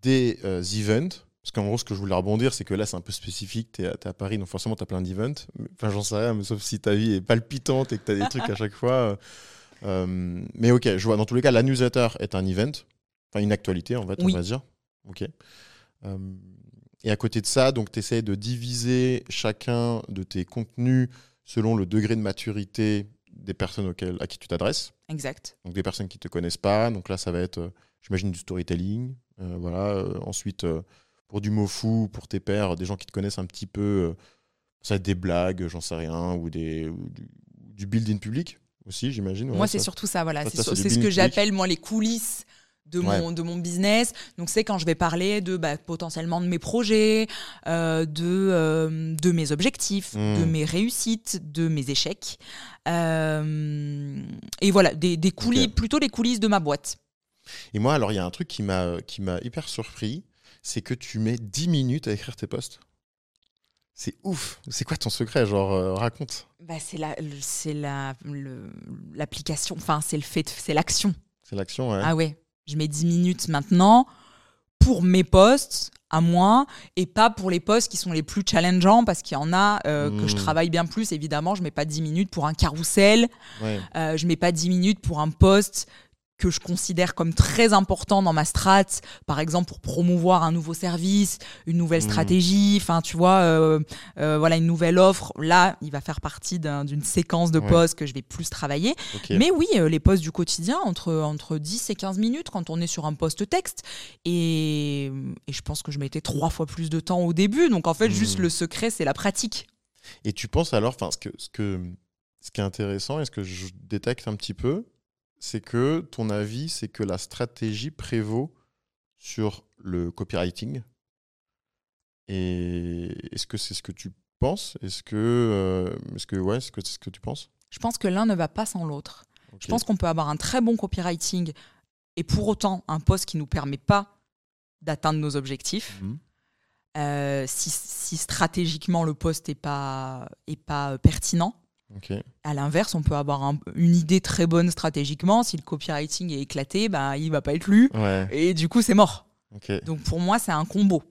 des euh, events. Parce qu'en gros, ce que je voulais rebondir, c'est que là, c'est un peu spécifique. Tu es, à Paris, donc forcément, tu as plein d'events. Enfin, j'en sais rien, mais sauf si ta vie est palpitante et que tu as des trucs à chaque fois. euh, euh, mais ok, je vois. Dans tous les cas, la newsletter est un event. Enfin, une actualité, en fait, Oui. on va dire. Ok. Euh, et à côté de ça, donc, tu essaies de diviser chacun de tes contenus selon le degré de maturité des personnes auxquelles, à qui tu t'adresses. Exact. Donc des personnes qui ne te connaissent pas. Donc là, ça va être, euh, j'imagine, du storytelling. Euh, voilà. Euh, ensuite, pour du mot fou, pour tes pairs, des gens qui te connaissent un petit peu, ça va être des blagues, j'en sais rien, ou, des, ou du, du build-in public. aussi, j'imagine. ouais, moi, c'est surtout ça, voilà. C'est ce que j'appelle, moi, les coulisses de mon, de mon business. Donc, c'est quand je vais parler de bah, potentiellement de mes projets, euh, de, euh, de mes objectifs, Mm. de mes réussites, de mes échecs. Euh, et voilà, des, des coulisses, plutôt les coulisses de ma boîte. Et moi, alors, il y a un truc qui m'a qui m'a hyper surpris, c'est que tu mets 10 minutes à écrire tes posts. C'est ouf. C'est quoi ton secret Genre, euh, raconte. Bah, c'est la, c'est la, l'application, enfin, c'est le fait, c'est l'action. C'est l'action, ouais. Ah ouais, je mets 10 minutes maintenant pour mes posts à moi et pas pour les posts qui sont les plus challengeants parce qu'il y en a euh, que je Mm. travaille bien plus évidemment je mets pas 10 minutes pour un carrousel Ouais. euh, je mets pas 10 minutes pour un post que je considère comme très important dans ma strat, par exemple pour promouvoir un nouveau service, une nouvelle Mhm. stratégie, enfin tu vois, euh, euh, voilà une nouvelle offre. Là, il va faire partie d'un- d'une séquence de Ouais. posts que je vais plus travailler. Mais oui, euh, les posts du quotidien, entre, entre 10 et 15 minutes quand on est sur un post texte. Et, et je pense que je mettais trois fois plus de temps au début. Donc en fait, juste le secret, c'est la pratique. Et tu penses alors, enfin, ce, que, ce, que, ce qui est intéressant et ce que je détecte un petit peu, c'est que ton avis, c'est que la stratégie prévaut sur le copywriting. Et est-ce que c'est ce que tu penses? Est-ce que, euh, est-ce que, ouais, est-ce que c'est ce que tu penses? Je pense que l'un ne va pas sans l'autre. Je pense qu'on peut avoir un très bon copywriting et pour autant un post qui ne nous permet pas d'atteindre nos objectifs. Mhm. Euh, si, si stratégiquement le post n'est pas, est pas pertinent. Ok. À l'inverse, on peut avoir un- une idée très bonne stratégiquement. Si le copywriting est éclaté, bah, il va pas être lu. Ouais. Et du coup, c'est mort. Donc pour moi, c'est un combo.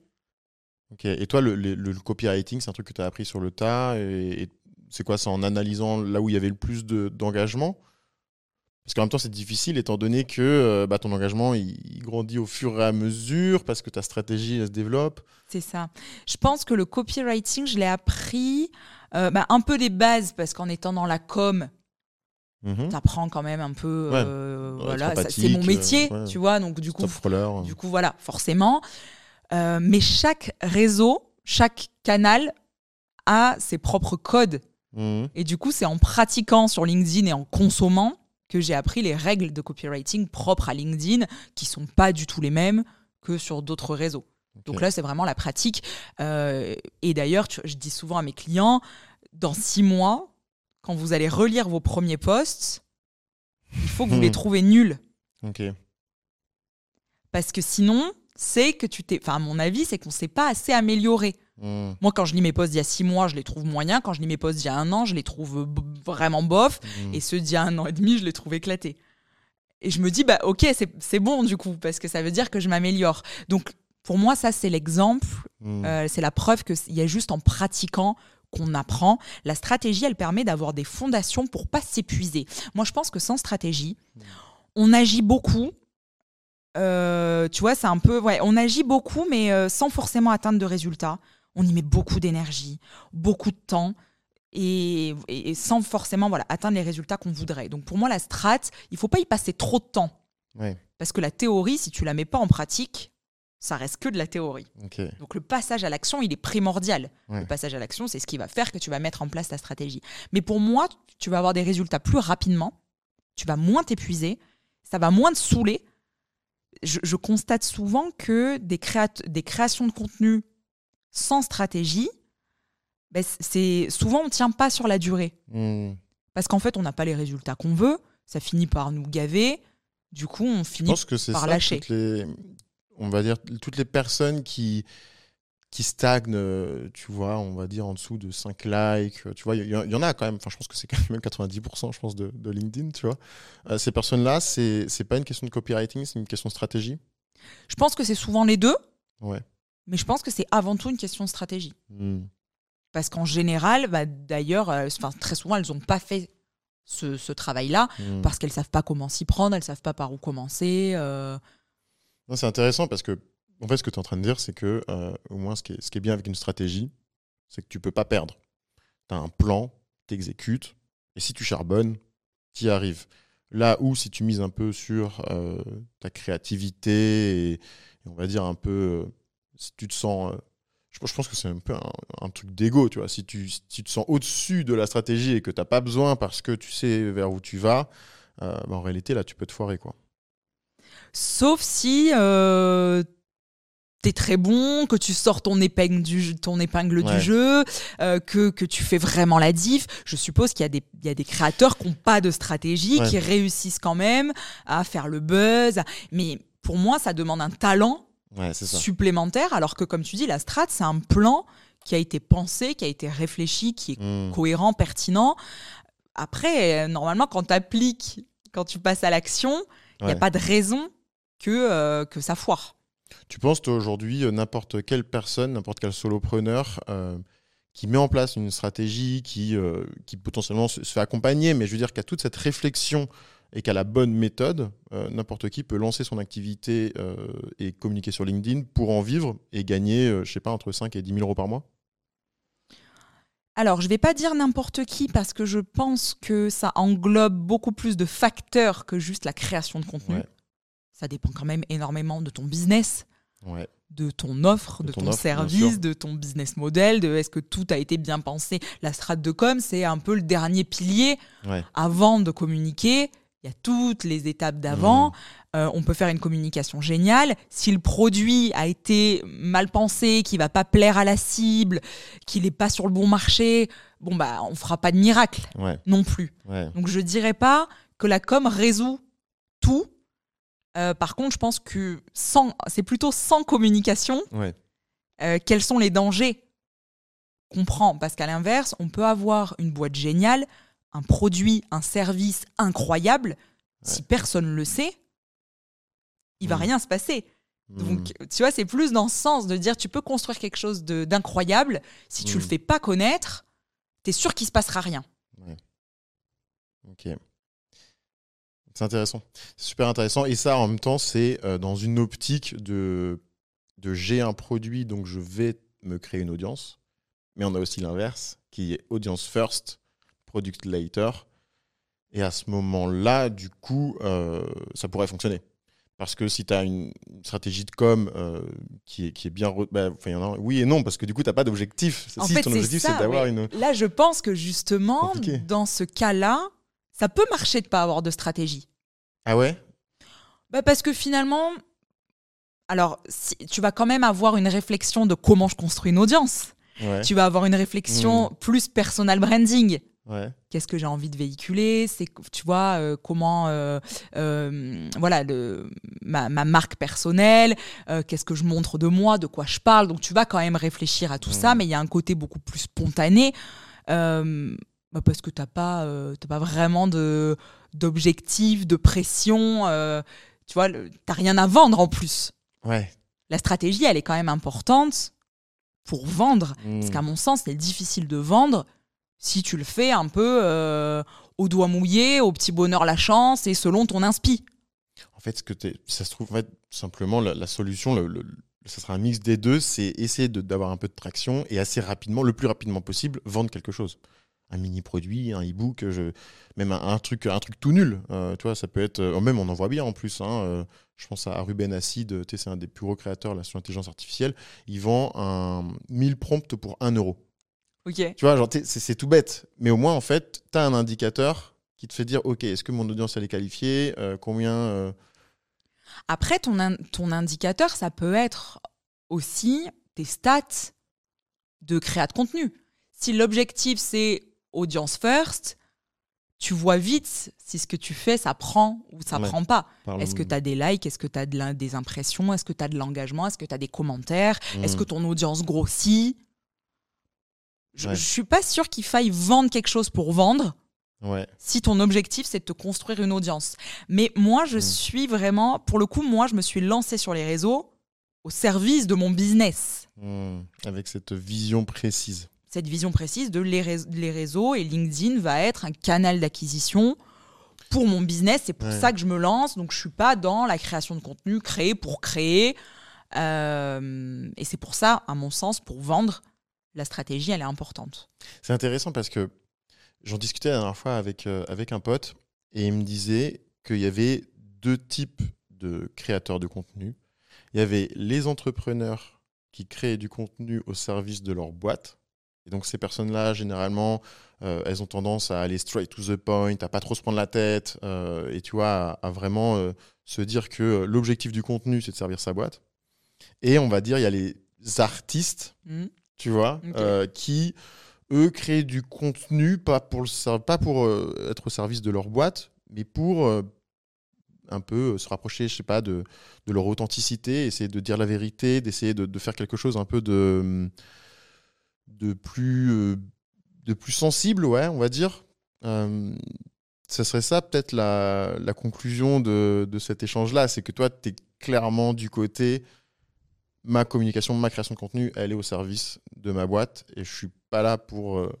Et toi, le, le- le copywriting, c'est un truc que tu as appris sur le tas. Et, et c'est quoi? C'est en analysant là où il y avait le plus de- d'engagement? Parce qu'en même temps, c'est difficile étant donné que euh, bah, ton engagement, il, il grandit au fur et à mesure parce que ta stratégie, elle se développe. C'est ça. Je pense que le copywriting, je l'ai appris euh, bah, un peu des bases parce qu'en étant dans la com, Mhm. t'apprends quand même un peu. Ouais. euh, Ouais, voilà, c'est mon métier, euh, ouais. tu vois. Donc du coup, du coup, voilà, forcément. Euh, mais chaque réseau, chaque canal a ses propres codes. Mhm. Et du coup, c'est en pratiquant sur LinkedIn et en consommant que j'ai appris les règles de copywriting propres à LinkedIn, qui sont pas du tout les mêmes que sur d'autres réseaux. Donc là, c'est vraiment la pratique. Euh, et d'ailleurs, je dis souvent à mes clients, dans six mois, quand vous allez relire vos premiers posts, il faut que vous Hmm. les trouvez nuls. Ok. Parce que sinon, c'est que tu t'es... Enfin, à mon avis, c'est qu'on ne s'est pas assez amélioré. Mhm. Moi, quand je lis mes posts d'il y a six mois, je les trouve moyens. Quand je lis mes posts d'il y a un an, je les trouve vraiment bof. Mhm. Et ceux d'il y a un an et demi, je les trouve éclatés. Et je me dis, bah ok, c'est c'est bon du coup, parce que ça veut dire que je m'améliore. Donc, pour moi, ça, c'est l'exemple, Mhm. euh, c'est la preuve qu'il y a juste en pratiquant qu'on apprend. La stratégie, elle permet d'avoir des fondations pour pas s'épuiser. Moi, je pense que sans stratégie, on agit beaucoup. Euh, tu vois, c'est un peu, ouais, on agit beaucoup, mais euh, sans forcément atteindre de résultats. On y met beaucoup d'énergie, beaucoup de temps, et, et- et sans forcément voilà, atteindre les résultats qu'on voudrait. Donc pour moi, la strat, il faut pas y passer trop de temps. Ouais. Parce que la théorie, si tu la mets pas en pratique, ça reste que de la théorie. Donc le passage à l'action, il est primordial. Ouais. Le passage à l'action, c'est ce qui va faire que tu vas mettre en place ta stratégie. Mais pour moi, tu vas avoir des résultats plus rapidement, tu vas moins t'épuiser, ça va moins te saouler. Je, je constate souvent que des, créat- des créations de contenu sans stratégie, ben, c'est souvent on ne tient pas sur la durée. Mhm. Parce qu'en fait, on n'a pas les résultats qu'on veut, ça finit par nous gaver, du coup, on Je finit pense que c'est par ça, lâcher. toutes les, on va dire, toutes les personnes qui, qui stagnent, euh, tu vois, on va dire en dessous de 5 likes, euh, tu vois, il y, en a quand même, enfin je pense que c'est quand même 90%, je pense, de, de LinkedIn, tu vois. Euh, ces personnes-là, c'est c'est pas une question de copywriting, c'est une question de stratégie? Je pense que c'est souvent les deux, Ouais. mais je pense que c'est avant tout une question de stratégie. Mhm. Parce qu'en général, bah, d'ailleurs, euh, très souvent, elles n'ont pas fait ce, ce travail-là Mhm. parce qu'elles savent pas comment s'y prendre, elles savent pas par où commencer. euh. C'est intéressant parce que, en fait, ce que tu es en train de dire, c'est que, euh, au moins, ce qui, est, bien avec une stratégie, c'est que tu peux pas perdre. Tu as un plan, tu exécutes, et si tu charbonnes, tu y arrives. Là où, si tu mises un peu sur euh, ta créativité et, on va dire un peu, euh, si tu te sens je, pense que c'est un peu un, truc d'ego, tu vois. Si tu, te sens au-dessus de la stratégie et que tu n'as pas besoin parce que tu sais vers où tu vas, bah, en réalité, là, tu peux te foirer, quoi. Sauf si euh, t'es très bon, que tu sors ton épingle du, ton épingle Ouais. du jeu, euh, que, que tu fais vraiment la diff. Je suppose qu'il y, a des- il y a des créateurs qui n'ont pas de stratégie, Ouais. qui réussissent quand même à faire le buzz. Mais pour moi, ça demande un talent Ouais, supplémentaire, alors que comme tu dis, la strat, c'est un plan qui a été pensé, qui a été réfléchi, qui est Mm. cohérent, pertinent. Après, euh, normalement, quand tu appliques, quand tu passes à l'action, il n'y a pas de raison que, euh, que ça foire. Tu penses, toi, aujourd'hui, euh, n'importe quelle personne, n'importe quel solopreneur euh, qui met en place une stratégie, qui, euh, qui potentiellement se, se fait accompagner, mais je veux dire qu'à toute cette réflexion et qu'à la bonne méthode, euh, n'importe qui peut lancer son activité euh, et communiquer sur LinkedIn pour en vivre et gagner, je sais pas, entre 5 et 10 000 euros par mois? Alors, je vais pas dire n'importe qui parce que je pense que ça englobe beaucoup plus de facteurs que juste la création de contenu. Ouais. Ça dépend quand même énormément de ton business, Ouais. de ton offre, De de, ton offre, service, de ton business model, de est-ce que tout a été bien pensé. La strate de com, c'est un peu le dernier pilier Ouais. avant de communiquer. Il y a toutes les étapes d'avant. Mmh. Euh, on peut faire une communication géniale. Si le produit a été mal pensé, qu'il va pas plaire à la cible, qu'il n'est pas sur le bon marché, bon bah on fera pas de miracle Ouais. non plus. Donc je dirais pas que la com résout tout. Euh, par contre, je pense que sans, c'est plutôt sans communication Ouais. euh, quels sont les dangers qu'on prend? Parce qu'à l'inverse, on peut avoir une boîte géniale, un produit, un service incroyable. Si personne ne le sait, il va Mhm. rien se passer. Mm. Donc, tu vois, c'est plus dans ce sens de dire tu peux construire quelque chose d'incroyable. Si tu Mhm. le fais pas connaître, t'es sûr qu'il se passera rien. Ok. C'est intéressant. C'est super intéressant. Et ça, en même temps, c'est euh, dans une optique de, de j'ai un produit, donc je vais me créer une audience. Mais on a aussi l'inverse, qui est audience first, product later. Et à ce moment-là, du coup, euh, ça pourrait fonctionner. Parce que si tu as une stratégie de com euh, qui, est, qui est bien. bah, y en a- oui et non, parce que du coup, tu n'as pas d'objectif. Si fait, ton objectif, c'est d'avoir une. Là, je pense que justement, Compliqué. dans ce cas-là, ça peut marcher de pas avoir de stratégie. Ah ouais? Bah, parce que finalement, alors, si, tu vas quand même avoir une réflexion de comment je construis une audience. Ouais. Tu vas avoir une réflexion plus personal branding. Ouais. Qu'est-ce que j'ai envie de véhiculer? C'est, tu vois, euh, comment, euh, euh, voilà, le, ma, ma marque personnelle, qu'est-ce que je montre de moi, de quoi je parle. Donc, tu vas quand même réfléchir à tout ça, Mhm. mais il y a un côté beaucoup plus spontané. bah, parce que tu n'as pas, t'as pas vraiment de, d'objectif, de pression. euh, tu vois, tu n'as rien à vendre en plus. Ouais. La stratégie, elle est quand même importante pour vendre. Parce Mm. qu'à mon sens, c'est difficile de vendre si tu le fais un peu euh, au doigt mouillé, au petit bonheur la chance et selon ton inspi. En fait, ce que ça se trouve, en fait, simplement, la, la solution, le, le- ça sera un mix des deux, c'est essayer de- d'avoir un peu de traction et assez rapidement, le plus rapidement possible, vendre quelque chose. Un mini produit, un e-book, je- même un, un truc, un truc tout nul. euh, tu vois, ça peut être, euh, même on en voit bien en plus. hein, euh, je pense à Ruben Acid, c'est un des plus gros créateurs là, sur l'intelligence artificielle. Il vend un 1000 prompts pour 1 euro. Ok. Tu vois, genre, c'est tout bête. Mais au moins, en fait, tu as un indicateur qui te fait dire, OK, est-ce que mon audience, elle est qualifiée Combien Après, ton, in- ton indicateur, ça peut être aussi tes stats de créa de contenu. Si l'objectif, c'est audience first, tu vois vite si ce que tu fais, ça prend ou ça Ouais. prend pas. Est-ce que tu as des likes? Est-ce que tu as de des impressions? Est-ce que tu as de l'engagement? Est-ce que tu as des commentaires? Est-ce que ton audience grossit? Je Ouais. ne suis pas sûre qu'il faille vendre quelque chose pour vendre Ouais. si ton objectif c'est de te construire une audience. Mais moi, je Mm. suis vraiment, pour le coup, moi, je me suis lancée sur les réseaux au service de mon business. Hmm, Avec cette vision précise. Cette vision précise de les, rés- les réseaux et LinkedIn va être un canal d'acquisition pour mon business. C'est pour Ouais. ça que je me lance. Donc, je suis pas dans la création de contenu créé pour créer. Euh, et c'est pour ça, à mon sens, pour vendre, la stratégie, elle est importante. C'est intéressant parce que j'en discutais la dernière fois avec, euh, avec un pote et il me disait qu'il y avait deux types de créateurs de contenu. Il y avait les entrepreneurs qui créent du contenu au service de leur boîte. Et donc ces personnes-là, généralement, euh, elles ont tendance à aller straight to the point, à pas trop se prendre la tête, euh, et tu vois, à, vraiment euh, se dire que l'objectif du contenu, c'est de servir sa boîte. Et on va dire, il y a les artistes, Mhm. tu vois, qui, eux, créent du contenu, pas pour, le pas pour être au service de leur boîte, mais pour un peu se rapprocher, je sais pas, de, de leur authenticité, essayer de dire la vérité, d'essayer de, de faire quelque chose un peu de, de, plus, euh, de plus sensible, ouais, on va dire. Euh, ça serait ça peut-être la, la conclusion de, de cet échange-là, c'est que toi, tu es clairement du côté ma communication, ma création de contenu, elle est au service de ma boîte et je suis pas là pour, euh,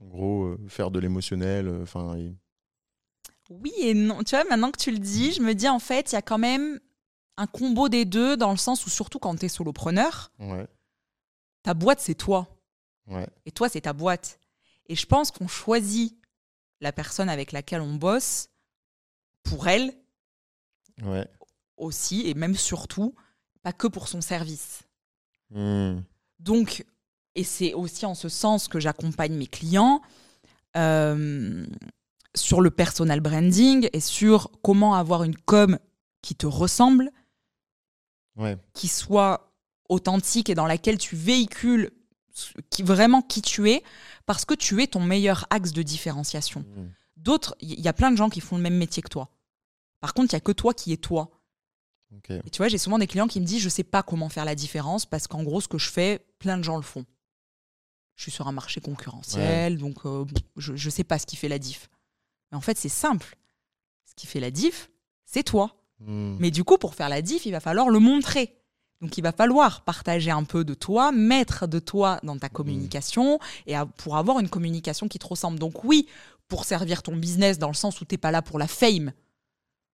en gros, euh, faire de l'émotionnel. euh, Enfin, et- Oui et non. Tu vois, maintenant que tu le dis, je me dis en fait, il y a quand même un combo des deux dans le sens où surtout quand tu es solopreneur, ouais, ta boîte c'est toi ouais, et toi c'est ta boîte. Et je pense qu'on choisit la personne avec laquelle on bosse pour elle ouais. aussi et même surtout pas que pour son service. Hmm, Donc, et c'est aussi en ce sens que j'accompagne mes clients euh, sur le personal branding et sur comment avoir une com qui te ressemble, ouais, qui soit authentique et dans laquelle tu véhicules qui, vraiment qui tu es, parce que tu es ton meilleur axe de différenciation. hmm, D'autres, il y a plein de gens qui font le même métier que toi. Par contre, il y a que toi qui es toi. Et tu vois, j'ai souvent des clients qui me disent je sais pas comment faire la différence parce qu'en gros, ce que je fais, plein de gens le font. Je suis sur un marché concurrentiel, donc euh, je, je sais pas ce qui fait la diff. Mais en fait, c'est simple. Ce qui fait la diff, c'est toi. hmm, Mais du coup, pour faire la diff, il va falloir le montrer. Donc, il va falloir partager un peu de toi, mettre de toi dans ta communication et à- pour avoir une communication qui te ressemble. Donc, oui, pour servir ton business dans le sens où tu n'es pas là pour la fame.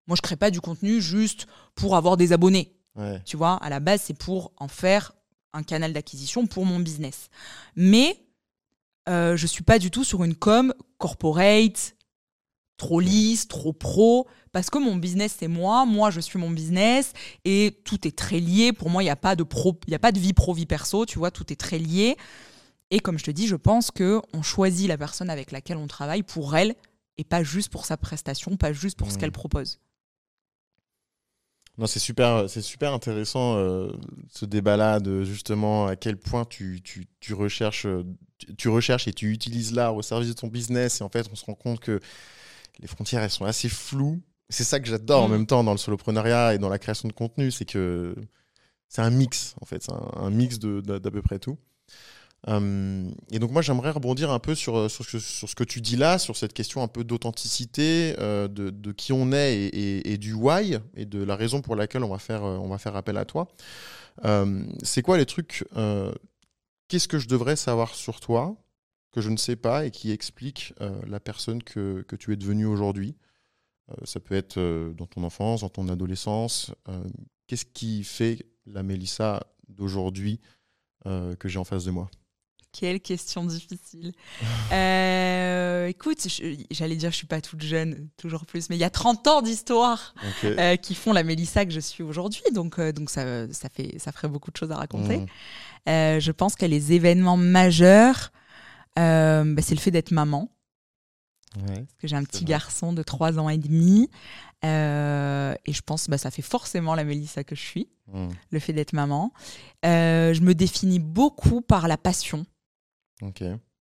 Moi, je crée pas du contenu juste pour avoir des abonnés. ouais, Tu vois, à la base, c'est pour en faire un canal d'acquisition pour mon business. Mais euh, je suis pas du tout sur une com corporate, trop lisse, trop pro, parce que mon business, c'est moi, moi, je suis mon business, et tout est très lié. Pour moi, il n'y a, pas de pro- il y a pas de vie pro, vie perso, tu vois, tout est très lié. Et comme je te dis, je pense qu'on choisit la personne avec laquelle on travaille pour elle, et pas juste pour sa prestation, pas juste pour ce Mmh. qu'elle propose. Non, c'est super, c'est super intéressant euh, ce débat-là de justement à quel point tu, tu, tu recherches, euh, tu, tu recherches et tu utilises l'art au service de ton business. Et en fait, on se rend compte que les frontières, elles sont assez floues. C'est ça que j'adore en Mm. même temps dans le soloprenariat et dans la création de contenu, c'est que c'est un mix, en fait, c'est un, un mix d'à peu près tout. Euh, et donc moi j'aimerais rebondir un peu sur, sur, ce, sur ce que tu dis là, sur cette question un peu d'authenticité, euh, de, de qui on est et, et- et du why, et de la raison pour laquelle on va faire, euh, on va faire appel à toi. Euh, c'est quoi les trucs euh, Qu'est-ce que je devrais savoir sur toi que je ne sais pas et qui explique euh, la personne que, que tu es devenue aujourd'hui Euh, Ça peut être euh, dans ton enfance, dans ton adolescence. Qu'est-ce qui fait la Mélissa d'aujourd'hui que j'ai en face de moi? Quelle question difficile. Euh, écoute, j'allais dire je suis pas toute jeune, toujours plus, mais il y a 30 ans d'histoire euh, qui font la Mélissa que je suis aujourd'hui, donc, euh, donc ça, ça, fait, ça ferait beaucoup de choses à raconter. Mmh. Je pense que les événements majeurs, euh, bah, c'est le fait d'être maman, Ouais. parce que j'ai un petit vrai. garçon de 3 ans et demi, euh, et je pense que bah, ça fait forcément la Mélissa que je suis, Mmh. le fait d'être maman. Euh, je me définis beaucoup par la passion.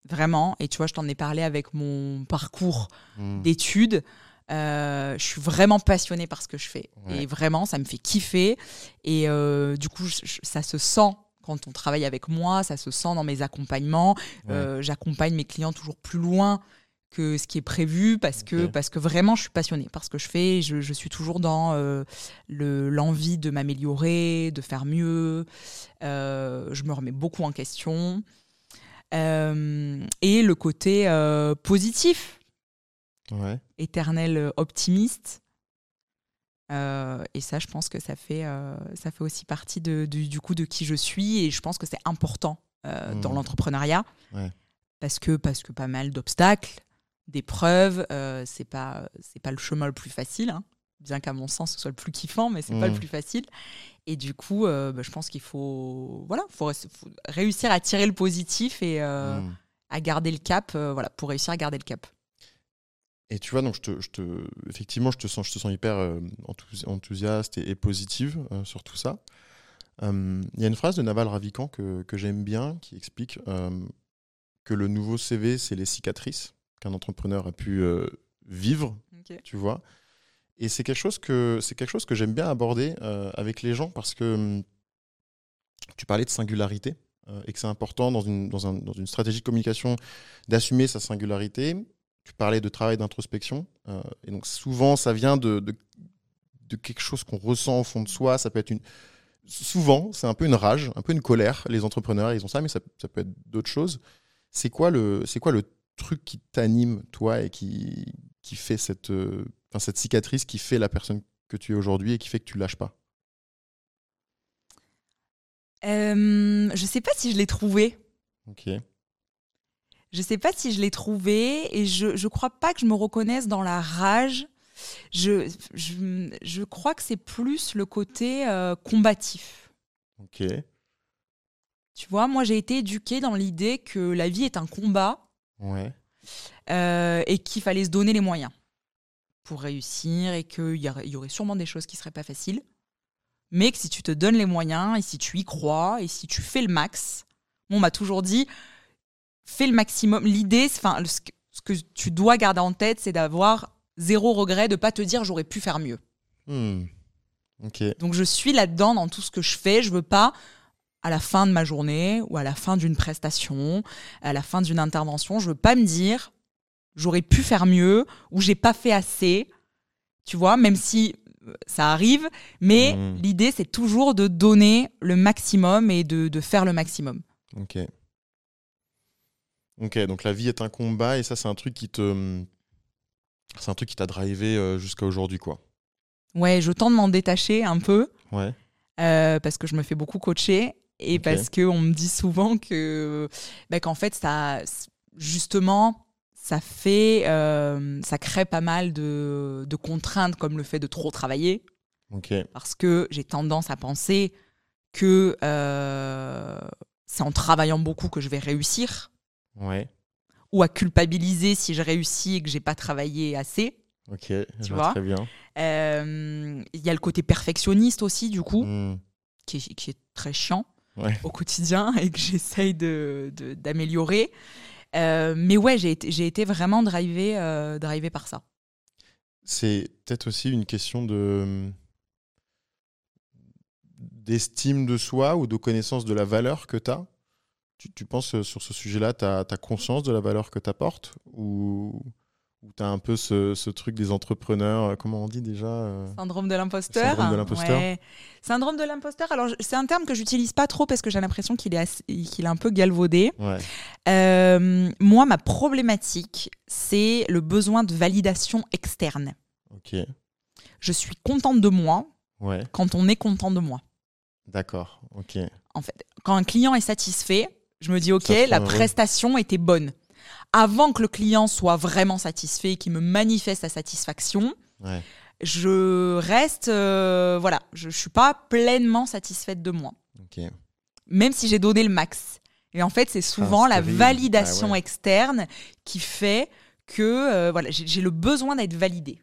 Vraiment, et tu vois, je t'en ai parlé avec mon parcours Mmh. d'études. Euh, je suis vraiment passionnée par ce que je fais. Ouais. Et vraiment, ça me fait kiffer. Et du coup, je- je- ça se sent quand on travaille avec moi, ça se sent dans mes accompagnements. Ouais. Euh, J'accompagne mes clients toujours plus loin que ce qui est prévu parce que, parce que vraiment, je suis passionnée par ce que je fais. Je, je suis toujours dans euh, le- l'envie de m'améliorer, de faire mieux. Euh, je me remets beaucoup en question. Euh, et le côté positif Ouais. éternel optimiste. Euh, et ça, je pense que ça fait, euh, ça fait aussi partie de, du, du coup de qui je suis. Et je pense que c'est important euh, dans l'entrepreneuriat. Ouais. Parce, que, parce que pas mal d'obstacles, d'épreuves, c'est pas, c'est pas le chemin le plus facile. hein. bien qu'à mon sens, ce soit le plus kiffant, mais c'est pas le Mm. plus facile. Et du coup, bah, je pense qu'il faut, voilà, faut, réussir à tirer le positif et euh, Mm. à garder le cap, voilà, pour réussir à garder le cap. Et tu vois, donc je te, je te, effectivement, je te sens, je te sens hyper euh, enthousi- enthousiaste et, et positive euh, sur tout ça. Euh, Il y a une phrase de Naval Ravikant que, que j'aime bien qui explique que le nouveau CV, c'est les cicatrices qu'un entrepreneur a pu vivre, tu vois. Et c'est quelque chose que c'est quelque chose que j'aime bien aborder avec les gens parce que hum, tu parlais de singularité et que c'est important dans une, dans, un- dans une stratégie de communication d'assumer sa singularité. Tu parlais de travail d'introspection euh, et donc souvent ça vient de, de, de quelque chose qu'on ressent au fond de soi. Ça peut être une souvent c'est un peu une rage, un peu une colère. Les entrepreneurs ils ont ça, mais ça, ça peut être d'autres choses. C'est quoi le quoi le truc qui t'anime toi et qui qui fait cette euh, enfin, cette cicatrice qui fait la personne que tu es aujourd'hui et qui fait que tu lâches pas? Euh, je sais pas si je l'ai trouvé. Ok. Je sais pas si je l'ai trouvé et je, je crois pas que je me reconnaisse dans la rage. Je, je, je crois que c'est plus le côté euh, combatif. Ok. Tu vois, moi j'ai été éduquée dans l'idée que la vie est un combat Ouais. euh, et qu'il fallait se donner les moyens pour réussir et qu'il y, y aurait sûrement des choses qui seraient pas faciles. Mais que si tu te donnes les moyens et si tu y crois et si tu fais le max, on m'a toujours dit, fais le maximum. L'idée, enfin, ce que, tu dois garder en tête, c'est d'avoir zéro regret, de pas te dire j'aurais pu faire mieux. Hmm. Ok. Donc je suis là-dedans dans tout ce que je fais. Je veux pas à la fin de ma journée ou à la fin d'une prestation, à la fin d'une intervention, je veux pas me dire j'aurais pu faire mieux ou j'ai pas fait assez. Tu vois, même si euh, ça arrive, mais Mhm. l'idée c'est toujours de donner le maximum et de, de faire le maximum. Ok. Ok, donc la vie est un combat et ça, c'est un truc qui te. C'est un truc qui t'a drivé euh, jusqu'à aujourd'hui, quoi. Ouais, je tente de m'en détacher un peu Ouais. euh, parce que je me fais beaucoup coacher et Ok. parce qu'on me dit souvent que bah, qu'en fait ça justement ça fait euh, ça crée pas mal de, de contraintes comme le fait de trop travailler Ok. parce que j'ai tendance à penser que euh, c'est en travaillant beaucoup que je vais réussir Ouais. ou à culpabiliser si je réussis et que j'ai pas travaillé assez. Ok. Tu vois très bien. Euh, Il y a le côté perfectionniste aussi du coup. Hmm. qui est, qui est très chiant Ouais. au quotidien et que j'essaye de, de- d'améliorer. Euh, mais ouais, j'ai été, vraiment drivée, euh, drivée par ça. C'est peut-être aussi une question de d'estime de soi ou de connaissance de la valeur que tu as. Tu, tu penses euh, sur ce sujet-là, tu as, conscience de la valeur que tu apportes ou, ou tu as un peu ce, ce truc des entrepreneurs, euh, comment on dit déjà euh, Syndrome de l'imposteur. Syndrome de l'imposteur. Ouais. Syndrome de l'imposteur. Alors, c'est un terme que j'utilise pas trop parce que j'ai l'impression qu'il est, qu'il est un peu galvaudé. Ouais. Euh, moi, ma problématique, c'est le besoin de validation externe. Ok. Je suis contente de moi Ouais. quand on est content de moi. D'accord. Ok. en fait. Quand un client est satisfait, je me dis, OK, la heureux. prestation était bonne. Avant que le client soit vraiment satisfait, qu'il me manifeste sa satisfaction, Ouais. je reste, euh, voilà, je ne suis pas pleinement satisfaite de moi, Ok. même si j'ai donné le max. Et en fait, c'est souvent la validation Ah ouais. externe qui fait que euh, voilà, j'ai j'ai le besoin d'être validée.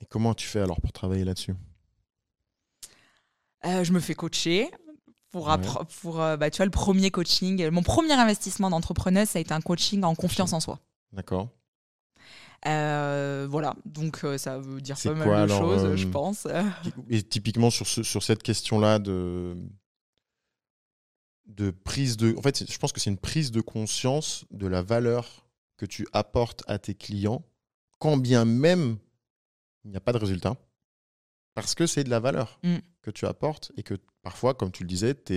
Et comment tu fais alors pour travailler là-dessus? Euh, je me fais coacher. Pour, Ouais. appre- pour euh, bah, tu vois, le premier coaching, mon premier investissement d'entrepreneuse, ça a été un coaching en confiance en soi. D'accord. Euh, voilà, donc euh, ça veut dire pas mal quoi, de alors, choses, euh, je pense. Et typiquement sur, ce- sur cette question-là de, de prise de... En fait, je pense que c'est une prise de conscience de la valeur que tu apportes à tes clients, quand bien même il n'y a pas de résultat. Parce que c'est de la valeur Mm. que tu apportes et que parfois, comme tu le disais, tu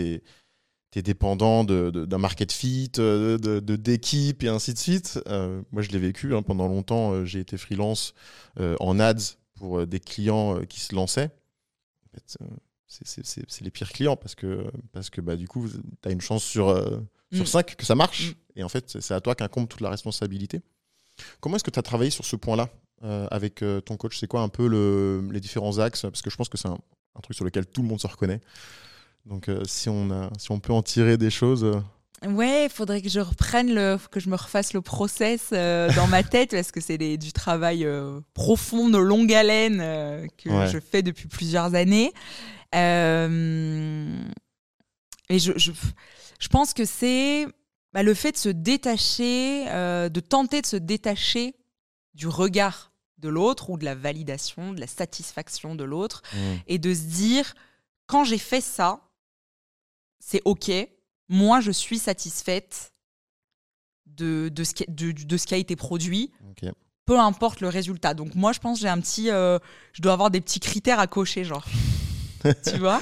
es, dépendant de- de- d'un market fit, euh, de- de- d'équipe et ainsi de suite. Euh, moi, je l'ai vécu hein, pendant longtemps. euh, J'ai été freelance euh, en ads pour des clients qui se lançaient. En fait, c'est- les pires clients parce que, parce que bah, du coup, tu as une chance sur, euh, sur Mm. 5 que ça marche. Mm. Et en fait, c'est- à toi qu'incombe toute la responsabilité. Comment est-ce que tu as travaillé sur ce point-là euh, avec ton coach? C'est quoi un peu le, les différents axes? Parce que je pense que c'est un, un truc sur lequel tout le monde se reconnaît. Donc euh, si, on a, si on peut en tirer des choses. euh, Ouais, il faudrait que je reprenne le, que je me refasse le process euh, dans ma tête parce que c'est du travail profond, de longue haleine que Ouais. je fais depuis plusieurs années. Et je, je, je pense que c'est bah, le fait de se détacher, de tenter de se détacher du regard de l'autre ou de la validation, de la satisfaction de l'autre et de se dire quand j'ai fait ça, c'est ok, moi je suis satisfaite de, de, ce, qui, de, de ce qui a été produit, peu importe le résultat. Donc moi je pense que j'ai un petit, euh, je dois avoir des petits critères à cocher, genre. tu vois?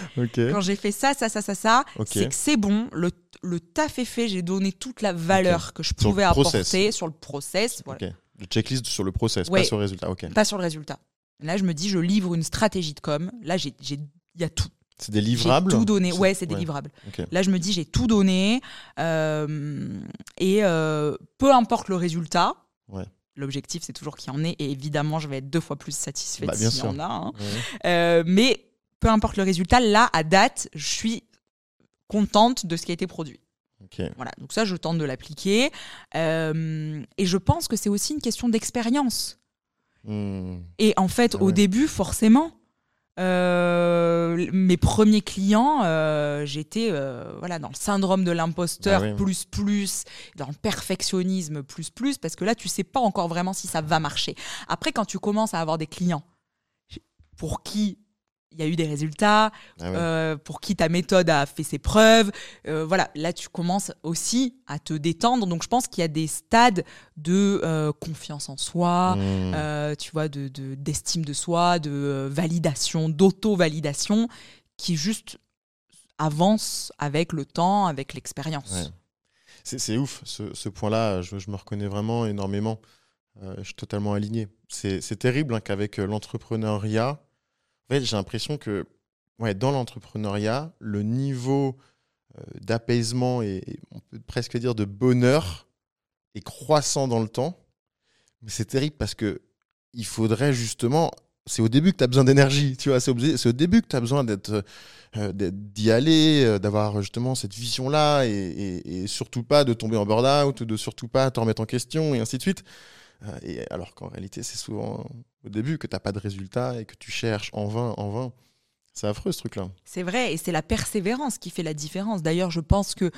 Quand j'ai fait ça, ça, ça, ça, ça, c'est que c'est bon, le, le taf est fait, j'ai donné toute la valeur que je Sur pouvais process. apporter sur le process. Voilà. Le checklist sur le process, Ouais. pas sur le résultat. Ok. Pas sur le résultat. Là, je me dis, je livre une stratégie de com. Là, j'ai, j'ai- il y a tout. C'est des J'ai livrables tout donné. Ouais, c'est des Ouais. livrables. Ok. Là, je me dis, j'ai tout donné. euh, et euh, peu importe le résultat, Ouais. l'objectif, c'est toujours qu'il y en ait. Et évidemment, je vais être deux fois plus satisfaite Bah, s'il y en a. hein. Ouais. Euh, mais peu importe le résultat, là, à date, je suis contente de ce qui a été produit. Ok. Voilà, donc ça, je tente de l'appliquer. Euh, et je pense que c'est aussi une question d'expérience. Hmm. Et en fait, Ah au ouais. début, forcément, euh, mes premiers clients, euh, j'étais euh, voilà, dans le syndrome de l'imposteur Ah plus plus, dans le perfectionnisme plus plus, parce que là, tu sais pas encore vraiment si ça va marcher. Après, quand tu commences à avoir des clients pour qui il y a eu des résultats, Ah ouais. euh, pour qui ta méthode a fait ses preuves. Euh, voilà, là tu commences aussi à te détendre. Donc je pense qu'il y a des stades de euh, confiance en soi, euh, tu vois, de de- d'estime de, soi, de validation, d'auto-validation, qui juste avancent avec le temps, avec l'expérience. Ouais. C'est ouf, ce, ce point-là, je, je me reconnais vraiment énormément. Je suis totalement aligné. C'est terrible hein, qu'avec l'entrepreneuriat, en fait, j'ai l'impression que ouais, dans l'entrepreneuriat, le niveau euh, d'apaisement et, on peut presque dire de bonheur est croissant dans le temps. Mais c'est terrible parce que il faudrait justement. C'est au début que tu as besoin d'énergie, tu vois. C'est au, début que tu as besoin d'être, euh, d'être- d'y aller, euh, d'avoir justement cette vision-là et, et- et surtout pas de tomber en burn-out ou de surtout pas te remettre en question et ainsi de suite. Euh, et alors qu'en réalité, c'est souvent au début que tu n'as pas de résultat et que tu cherches en vain, en vain. C'est affreux ce truc-là. C'est vrai, et c'est la persévérance qui fait la différence. D'ailleurs, je pense que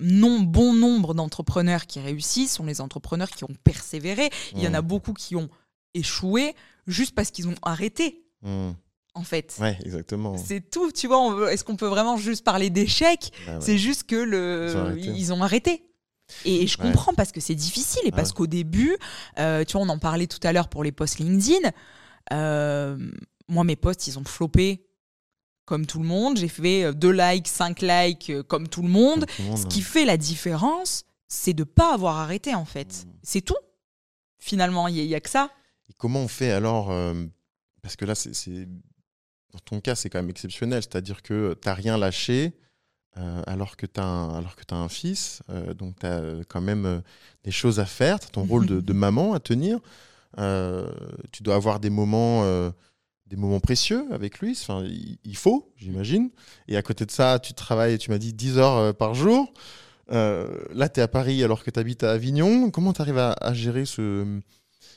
non, bon nombre d'entrepreneurs qui réussissent sont les entrepreneurs qui ont persévéré. Il y en a Mmh. beaucoup qui ont échoué juste parce qu'ils ont arrêté, Mmh. en fait. Ouais, exactement. C'est tout, tu vois. Est-ce qu'on peut vraiment juste parler d'échec Bah ouais. C'est juste que le, Ils ont arrêté. ils ont arrêté. Et je Ouais. comprends parce que c'est difficile et Ah parce ouais. qu'au début, euh, tu vois, on en parlait tout à l'heure pour les posts LinkedIn. euh, moi, mes posts, ils ont floppé comme tout le monde. J'ai fait 2 likes, 5 likes euh, comme tout le monde. Tout le monde, Ce qui fait la différence, c'est de pas avoir arrêté en fait. Mm. C'est tout. Finalement, il n'y a, que ça. Et comment on fait alors euh, Parce que là, c'est, c'est- dans ton cas, c'est quand même exceptionnel. C'est-à-dire que tu n'as rien lâché euh, alors que tu as, un fils. euh, donc, tu as quand même euh, des choses à faire. Tu as ton rôle de, de maman à tenir. Euh, tu dois avoir des moments, euh, des moments précieux avec lui. Enfin, il, faut, j'imagine. Et à côté de ça, tu travailles, tu m'as dit 10 heures euh, par jour. Euh, là, tu es à Paris alors que tu habites à Avignon. Comment tu arrives à, à gérer ce,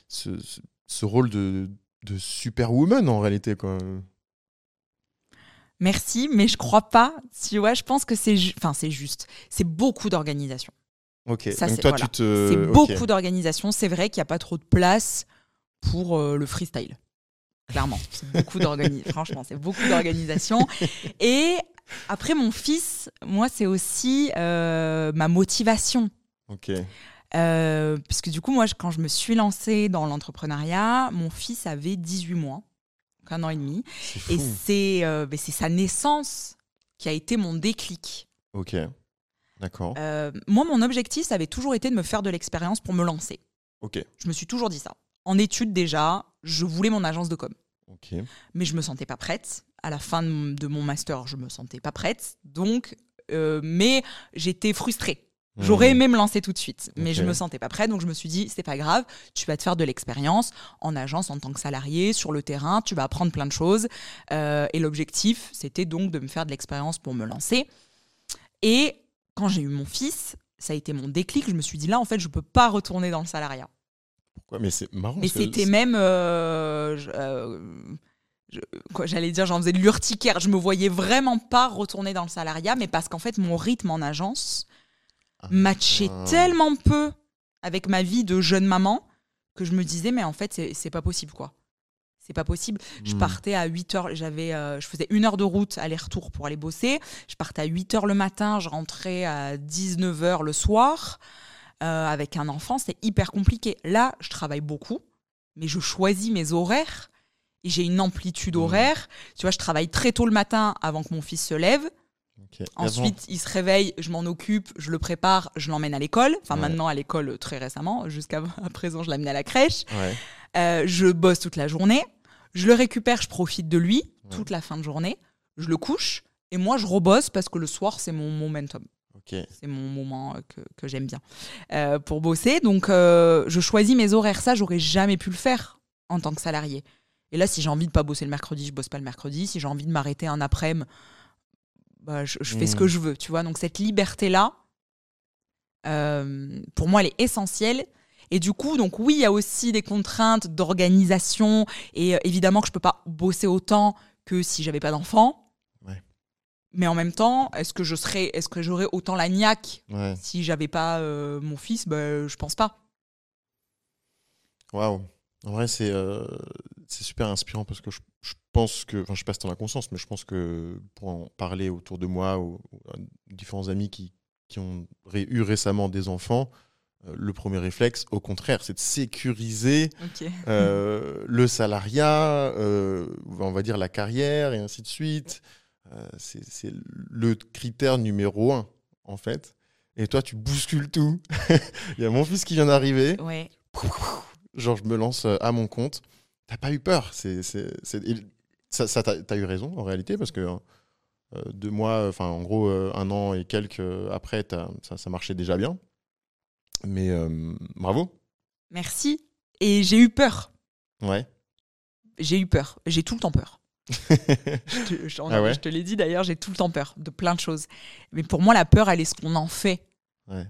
ce, ce- ce rôle de, de superwoman en réalité quoi? Merci, mais je crois pas. Tu vois, je pense que c'est, enfin, c'est juste. C'est beaucoup d'organisation. Ok. Ça, Donc toi, voilà. tu te. C'est beaucoup d'organisation. C'est vrai qu'il n'y a pas trop de place pour euh, le freestyle. Clairement, c'est beaucoup d'organisation. Franchement, c'est beaucoup d'organisation. Et après, mon fils, moi, c'est aussi euh, ma motivation. Ok. Euh, parce que du coup, moi, je- quand je me suis lancée dans l'entrepreneuriat, mon fils avait 18 mois, donc un an et demi. Et c'est euh, ben, c'est sa naissance qui a été mon déclic. Ok. D'accord. Euh, moi, mon objectif, ça avait toujours été de me faire de l'expérience pour me lancer. Ok. Je me suis toujours dit ça. En études déjà, je voulais mon agence de com. Ok. Mais je me sentais pas prête. À la fin de mon, de mon master, je me sentais pas prête. Donc, euh, mais j'étais frustrée. J'aurais Hmm. aimé me lancer tout de suite, mais Ok. je me sentais pas prête, donc je me suis dit c'est pas grave, tu vas te faire de l'expérience en agence en tant que salarié sur le terrain, tu vas apprendre plein de choses. Euh, et l'objectif, c'était donc de me faire de l'expérience pour me lancer. Et quand j'ai eu mon fils, ça a été mon déclic. Je me suis dit là, en fait, je peux pas retourner dans le salariat. Pourquoi? Mais c'est marrant. Mais que c'était même. euh, je- euh, J'allais dire, j'en faisais de l'urticaire. Je me voyais vraiment pas retourner dans le salariat, mais parce qu'en fait, mon rythme en agence Ah. matchait tellement peu avec ma vie de jeune maman que je me disais, mais en fait, c'est- pas possible, quoi. C'est pas possible. Je Hmm. partais à 8 heures, j'avais, euh, je faisais une heure de route aller-retour pour aller bosser. Je partais à 8 heures le matin, je rentrais à 19 heures le soir. Euh, avec un enfant, c'est hyper compliqué. Là, je travaille beaucoup, mais je choisis mes horaires et j'ai une amplitude Hmm. horaire. Tu vois, je travaille très tôt le matin avant que mon fils se lève. Ok. Et Ensuite, il se réveille, je m'en occupe, je le prépare, je l'emmène à l'école. Enfin, Ouais. maintenant à l'école très récemment. Jusqu'à présent, je l'amène à la crèche. Ouais. Euh, je bosse toute la journée. Je le récupère, je profite de lui toute la fin de journée. Je le couche et moi, je rebosse parce que le soir, c'est mon momentum. C'est mon moment euh, que, que j'aime bien euh, pour bosser. Donc, euh, je choisis mes horaires. Ça, j'aurais jamais pu le faire en tant que salarié. Et là, si j'ai envie de pas bosser le mercredi, je bosse pas le mercredi. Si j'ai envie de m'arrêter un après-midi, bah, je, je fais ce Mm. que je veux. Tu vois, donc cette liberté-là, euh, pour moi, elle est essentielle. Et du coup, donc oui, il y a aussi des contraintes d'organisation et euh, évidemment que je peux pas bosser autant que si j'avais pas d'enfant. Ouais. Mais en même temps, est-ce que je serais, est-ce que j'aurais autant la niaque Ouais. si j'avais pas euh, mon fils? Bah, Je pense pas. Waouh. En vrai, c'est c'est super inspirant parce que je, je pense que, enfin, je sais pas si as conscience, mais je pense que pour en parler autour de moi ou, à différents amis qui, qui ont ré- eu récemment des enfants, euh, le premier réflexe, au contraire, c'est de sécuriser euh, le salariat, euh, on va dire la carrière et ainsi de suite. Euh, c'est le critère numéro un, en fait. Et toi, tu bouscules tout. Il y a mon fils qui vient d'arriver Ouais. genre je me lance euh, à mon compte. T'as pas eu peur. C'est, ça, ça t'as, eu raison en réalité parce que euh, deux mois, enfin en gros euh, un an et quelques euh, après, ça, ça marchait déjà bien. Mais bravo. Merci. Et j'ai eu peur. Ouais. J'ai eu peur. J'ai tout le temps peur. Je te, je- Ah ouais je te l'ai dit d'ailleurs, j'ai tout le temps peur de plein de choses. Mais pour moi, la peur, elle est ce qu'on en fait. Ouais.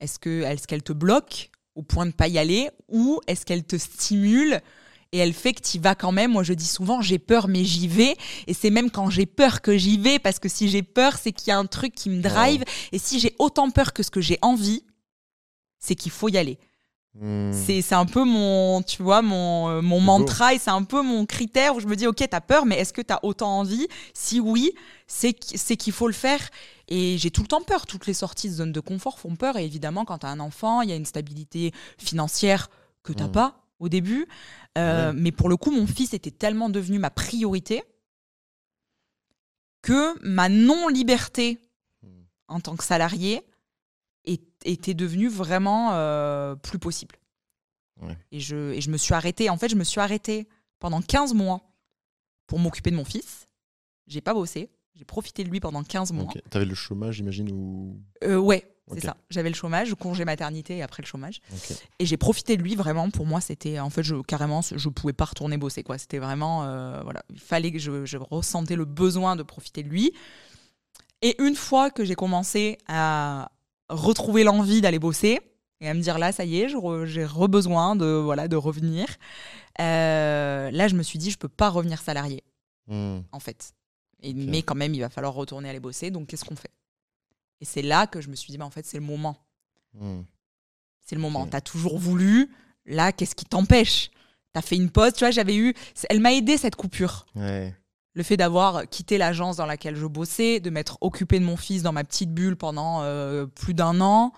Est-ce que est-ce qu'elle te bloque au point de pas y aller ou est-ce qu'elle te stimule et elle fait que tu vas quand même Moi, je dis souvent, j'ai peur, mais j'y vais. Et c'est même quand j'ai peur que j'y vais, parce que si j'ai peur, c'est qu'il y a un truc qui me drive. Et si j'ai autant peur que ce que j'ai envie, c'est qu'il faut y aller. Hmm. C'est un peu mon, tu vois, mon, euh, mon mantra et c'est un peu mon critère où je me dis, ok, t'as peur, mais est-ce que t'as autant envie? Si oui, c'est qu- c'est qu'il faut le faire. Et j'ai tout le temps peur. Toutes les sorties de zone de confort font peur. Et évidemment, quand t'as un enfant, il y a une stabilité financière que t'as Mm. pas au début. Euh, Mais pour le coup, mon fils était tellement devenu ma priorité que ma non-liberté Mm. en tant que salarié était devenue vraiment euh, plus possible. Ouais. Et, je, et je me suis arrêtée. En fait, je me suis arrêtée pendant 15 mois pour m'occuper de mon fils. J'ai pas bossé. J'ai profité de lui pendant 15 mois. Ok. T'avais le chômage, j'imagine, ou. Euh, ouais, c'est ça. J'avais le chômage, congé maternité et après le chômage. Et j'ai profité de lui vraiment. Pour moi, c'était en fait, je, carrément, je pouvais pas retourner bosser. quoi. C'était vraiment, euh, voilà, il fallait que je, je ressentais le besoin de profiter de lui. Et une fois que j'ai commencé à retrouver l'envie d'aller bosser et à me dire là, ça y est, j'ai re-besoin de voilà de revenir. euh, là, je me suis dit, je peux pas revenir salarié Hmm. en fait. Et. Mais quand même, il va falloir retourner aller bosser. Donc, qu'est-ce qu'on fait? Et c'est là que je me suis dit, bah, en fait, c'est le moment. Hmm. C'est le moment. Ok. T'as toujours voulu. Là, qu'est-ce qui t'empêche? T'as fait une pause. Tu vois, j'avais eu. Elle m'a aidé cette coupure. Ouais. Le fait d'avoir quitté l'agence dans laquelle je bossais, de m'être occupée de mon fils dans ma petite bulle pendant euh, plus d'un an,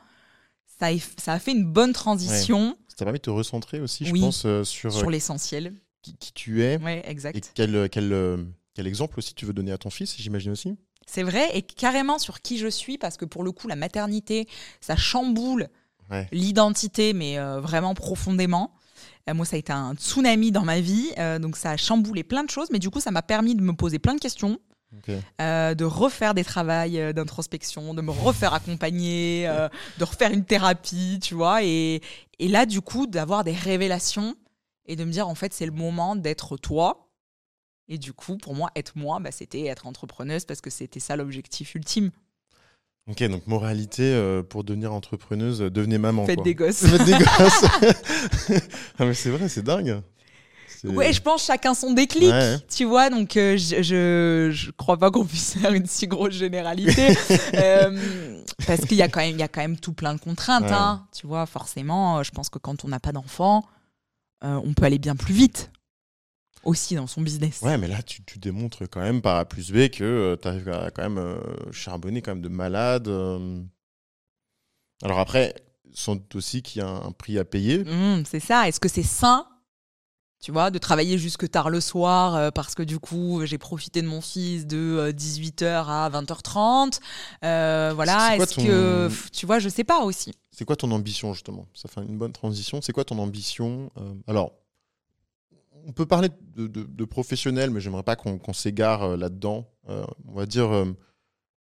ça a, ça a fait une bonne transition Ça t'a permis de te recentrer aussi, je pense, euh, sur, sur euh, l'essentiel. qui, qui tu es Ouais, et exact. quel, quel, euh, quel exemple aussi tu veux donner à ton fils, j'imagine aussi? C'est vrai, et carrément sur qui je suis, parce que pour le coup, la maternité, ça chamboule Ouais. l'identité, mais euh, vraiment profondément. Euh, moi, ça a été un tsunami dans ma vie, euh, donc ça a chamboulé plein de choses, mais du coup, ça m'a permis de me poser plein de questions de refaire des travails d'introspection, de me refaire accompagner, de refaire une thérapie, tu vois. Et, et là, du coup, d'avoir des révélations et de me dire, en fait, c'est le moment d'être toi. Et du coup, pour moi, être moi, bah, c'était être entrepreneuse parce que c'était ça l'objectif ultime. Ok, donc moralité euh, pour devenir entrepreneuse, euh, devenez maman. Faites quoi. des gosses. Faites des gosses. ah, mais c'est vrai, c'est dingue. Ouais, je pense chacun son déclic, Ouais. tu vois. Donc, euh, je, je, je crois pas qu'on puisse faire une si grosse généralité. Euh, parce qu'il y, a quand même- y a quand même tout plein de contraintes, Ouais. hein. Tu vois, forcément, je pense que quand on n'a pas d'enfant, on peut aller bien plus vite aussi dans son business. Ouais, mais là, tu, tu démontres quand même par A plus B que tu arrives à quand même euh, charbonner quand même de malade. euh. Alors après, sans doute aussi qu'il y a un prix à payer. Mmh, c'est ça. Est-ce que c'est sain tu vois, de travailler jusque tard le soir euh, parce que du coup, j'ai profité de mon fils de 18h à 20h30. Euh, voilà, est-ce ton- que, tu vois, je sais pas aussi. C'est quoi ton ambition, justement? Ça fait une bonne transition. C'est quoi ton ambition euh, Alors, on peut parler de, de- de professionnel, mais j'aimerais pas qu'on s'égare euh, là-dedans. Euh, on va dire euh,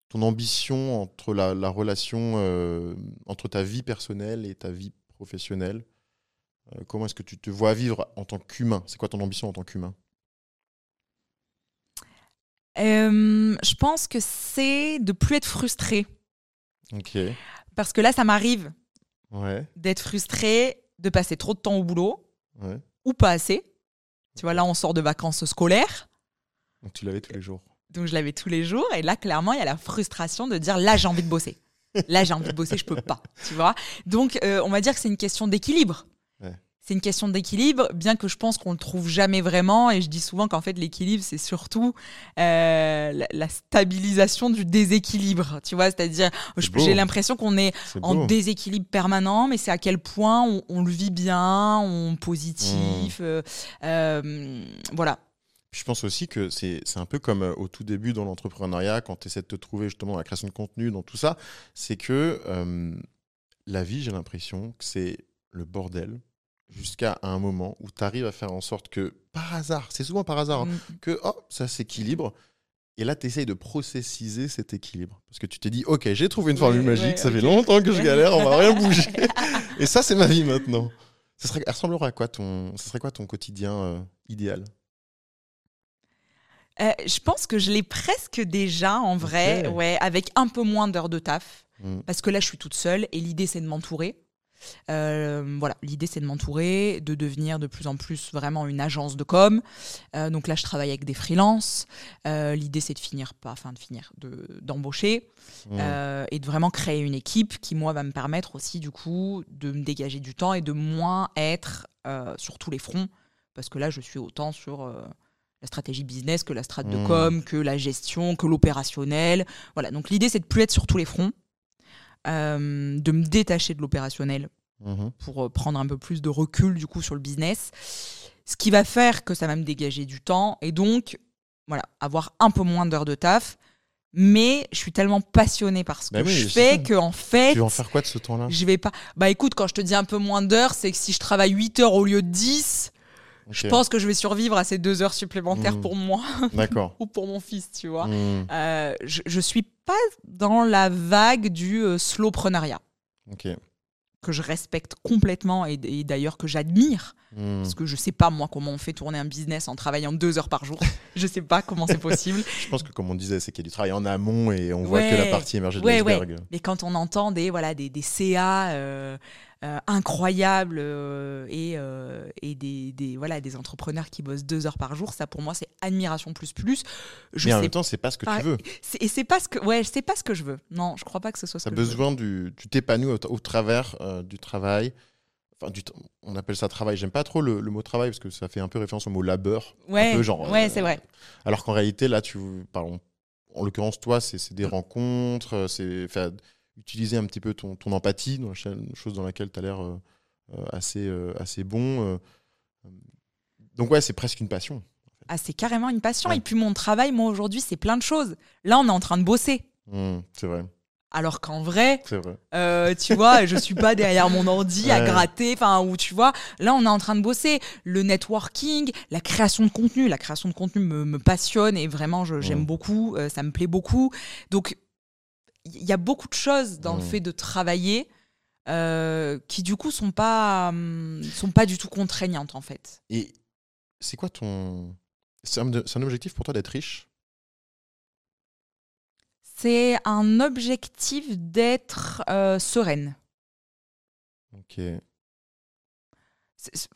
ton ambition entre la, la relation euh, entre ta vie personnelle et ta vie professionnelle. Comment est-ce que tu te vois vivre en tant qu'humain? C'est quoi ton ambition en tant qu'humain? Je pense que c'est de plus être frustré. Ok. Parce que là, ça m'arrive Ouais. d'être frustré, de passer trop de temps au boulot ouais. ou pas assez. Tu vois, là, on sort de vacances scolaires. Donc tu l'avais tous les jours. Donc je l'avais tous les jours et là clairement il y a la frustration de dire là j'ai envie de bosser. Là j'ai envie de bosser, je peux pas, tu vois? Donc euh, on va dire que c'est une question d'équilibre. C'est une question d'équilibre, bien que je pense qu'on le trouve jamais vraiment et je dis souvent qu'en fait l'équilibre c'est surtout euh, la, la stabilisation du déséquilibre, tu vois, c'est-à-dire j'ai l'impression qu'on est en déséquilibre permanent, mais c'est à quel point on, on le vit bien, on positif, Mmh. euh, euh, voilà. Je pense aussi que c'est un peu comme au tout début dans l'entrepreneuriat, quand tu essaies de te trouver justement dans la création de contenu, dans tout ça, c'est que la vie, j'ai l'impression que c'est le bordel jusqu'à un moment où tu arrives à faire en sorte que, par hasard, c'est souvent par hasard, hein, Mm. que oh, ça s'équilibre. Et là, tu essayes de processiser cet équilibre. Parce que tu t'es dit, OK, j'ai trouvé une Ouais, formule magique, ouais, ça fait longtemps que je galère, on va rien bouger. Et ça, c'est ma vie maintenant. Ça serait, elle ressemblerait à quoi ton, ça serait quoi ton quotidien euh, idéal? Euh, je pense que je l'ai presque déjà en vrai, ouais, avec un peu moins d'heures de taf. Mm. Parce que là, je suis toute seule et l'idée, c'est de m'entourer. Euh, voilà, l'idée, c'est de m'entourer, de devenir de plus en plus vraiment une agence de com. Euh, donc là, je travaille avec des freelances. Euh, l'idée, c'est de finir, pas, enfin de finir, de- d'embaucher Mm. euh, et de vraiment créer une équipe qui, moi, va me permettre aussi, du coup, de me dégager du temps et de moins être sur tous les fronts. Parce que là, je suis autant sur la stratégie business que la strat de Mm. com, que la gestion, que l'opérationnel. Voilà, donc l'idée, c'est de plus être sur tous les fronts, euh, de me détacher de l'opérationnel Mhm. pour euh, prendre un peu plus de recul, du coup, sur le business. Ce qui va faire que ça va me dégager du temps et donc, voilà, avoir un peu moins d'heures de taf. Mais je suis tellement passionnée par ce que Bah oui, je fais que en fait, Tu vas en faire quoi de ce temps-là? je vais pas. Bah écoute, quand je te dis un peu moins d'heures, c'est que si je travaille 8 heures au lieu de 10, je pense que je vais survivre à ces deux heures supplémentaires Mm. pour moi ou pour mon fils, tu vois. Mm. Euh, je, je suis pas dans la vague du euh, slowpreneuriat Ok. que je respecte complètement et, et d'ailleurs que j'admire Mm. parce que je sais pas moi comment on fait tourner un business en travaillant deux heures par jour. je sais pas comment c'est possible. Je pense que comme on disait, c'est qu'il y a du travail en amont et on voit que la partie émergée de Ouais, ouais. l'iceberg. Mais quand on entend des, voilà, des, des CA euh, incroyables euh, et, euh, et des, des, voilà, des entrepreneurs qui bossent deux heures par jour, ça pour moi c'est admiration plus plus. Je Mais en sais même temps, c'est pas ce que tu veux. et c'est pas ce que ouais, c'est pas ce que je veux. Non, je crois pas que ce soit ce as que je veux. besoin du. Tu t'épanouis au, au travers euh, du travail. Enfin, du on appelle ça travail. J'aime pas trop le, le mot travail parce que ça fait un peu référence au mot labeur. Ouais, un peu genre, ouais, euh, c'est vrai. Alors qu'en réalité, là, tu. Pardon. En l'occurrence, toi, c'est des rencontres, euh, c'est utiliser un petit peu ton, ton empathie, dans la chose dans laquelle tu as l'air euh, euh, assez, euh, assez bon. Donc, ouais, c'est presque une passion. Ah, c'est carrément une passion. Ouais. Et puis mon travail, moi aujourd'hui, c'est plein de choses. Là, on est en train de bosser. Mm, c'est vrai. Alors qu'en vrai, euh, tu vois, je suis pas derrière mon ordi à gratter, enfin, ou tu vois, là on est en train de bosser. Le networking, la création de contenu, la création de contenu me, me passionne et vraiment j'aime Mm. beaucoup, euh, ça me plaît beaucoup. Donc il y a beaucoup de choses dans le Mm. fait de travailler euh, qui du coup sont pas hum, sont pas du tout contraignantes en fait. Et c'est quoi ton. C'est un, objectif pour toi d'être riche? C'est un objectif d'être euh, sereine. Ok.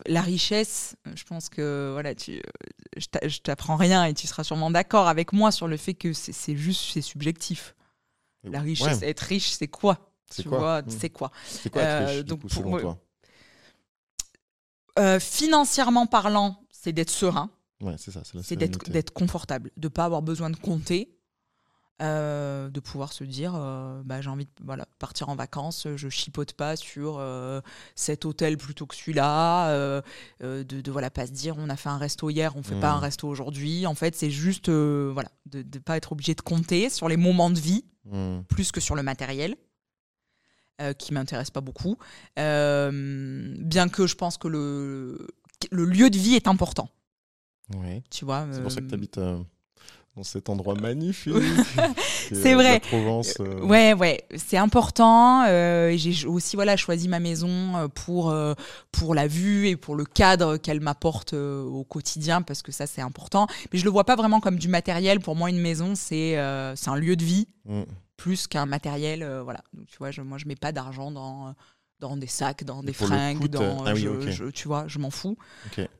La richesse, je pense que voilà, tu, je t'a- je t'apprends rien et tu seras sûrement d'accord avec moi sur le fait que c'est c'est juste c'est subjectif. La richesse, Ouais. être riche, c'est quoi? C'est Tu quoi vois, Mm. c'est quoi? C'est quoi être riche, du donc coup, pour selon moi- toi? Euh, Financièrement parlant, c'est d'être serein, Ouais, c'est ça. C'est d'être confortable, de pas avoir besoin de compter. Euh, de pouvoir se dire euh, bah, j'ai envie de voilà, partir en vacances, je chipote pas sur euh, cet hôtel plutôt que celui-là, de, de voilà pas se dire on a fait un resto hier, on fait pas un resto aujourd'hui. En fait, c'est juste voilà de ne pas être obligé de compter sur les moments de vie Mm. plus que sur le matériel, qui m'intéresse pas beaucoup. Bien que je pense que le, le lieu de vie est important. Ouais. Tu vois, C'est pour ça que tu habites dans cet endroit magnifique. qui est, C'est euh, vrai. La Provence. euh, Ouais, ouais, c'est important. euh, j'ai aussi voilà choisi ma maison euh, pour euh, pour la vue et pour le cadre qu'elle m'apporte euh, au quotidien parce que ça c'est important. Mais je le vois pas vraiment comme du matériel. Pour moi, une maison c'est euh, c'est un lieu de vie mm. plus qu'un matériel. euh, voilà. Donc tu vois, je, moi je mets pas d'argent dans euh, dans des sacs, dans des fringues, coup, dans ah oui, je- je- tu vois, je m'en fous.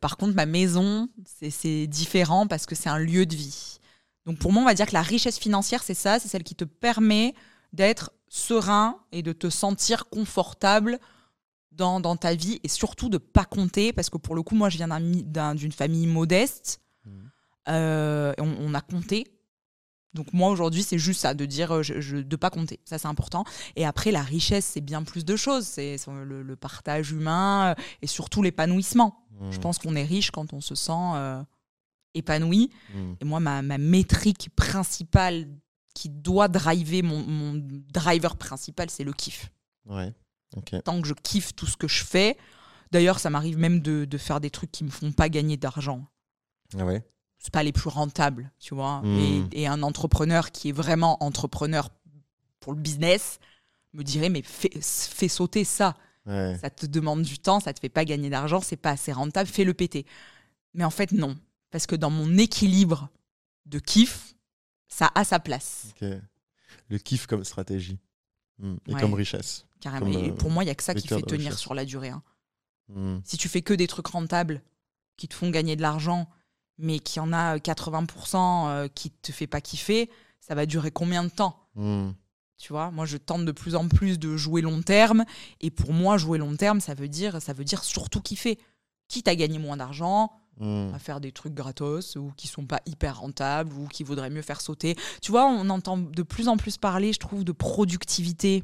Par contre, ma maison, c'est- c'est différent parce que c'est un lieu de vie. Donc pour moi, on va dire que la richesse financière, c'est ça, c'est celle qui te permet d'être serein et de te sentir confortable dans, dans ta vie et surtout de pas compter parce que pour le coup, moi, je viens d'une famille modeste. Mhm. euh, et on, on a compté. Donc moi aujourd'hui c'est juste ça de dire euh, je, je- de pas compter ça c'est important et après la richesse c'est bien plus de choses c'est le, le partage humain euh, et surtout l'épanouissement je Mm. pense qu'on est riche quand on se sent euh, épanoui. Mm. Et moi, ma, ma métrique principale qui doit driver mon, mon driver principal, c'est le kiff. Ouais. Tant que je kiffe tout ce que je fais, d'ailleurs, ça m'arrive même de, de faire des trucs qui me font pas gagner d'argent. Ah ouais? C'est pas les plus rentables, tu vois. Mm. Et, et un entrepreneur qui est vraiment entrepreneur pour le business me dirait mais fais, fais sauter ça. Ouais. Ça te demande du temps, ça te fait pas gagner d'argent, c'est pas assez rentable, fais le péter. Mais en fait, non. Parce que dans mon équilibre de kiff, ça a sa place. Le kiff comme stratégie. Mm. Et Ouais. comme richesse. Carrément. Comme, Et euh, pour moi, il y a que ça qui fait tenir richesse. sur la durée. hein. Mm. Si tu fais que des trucs rentables qui te font gagner de l'argent, mais qu'il y en a 80% euh, qui te fait pas kiffer, ça va durer combien de temps? Mm. Tu vois, moi je tente de plus en plus de jouer long terme, et pour moi jouer long terme, ça veut dire, ça veut dire surtout kiffer. Quitte à gagner moins d'argent, Mm. à faire des trucs gratos ou qui sont pas hyper rentables ou qui vaudrait mieux faire sauter. Tu vois, on entend de plus en plus parler, je trouve, de productivité,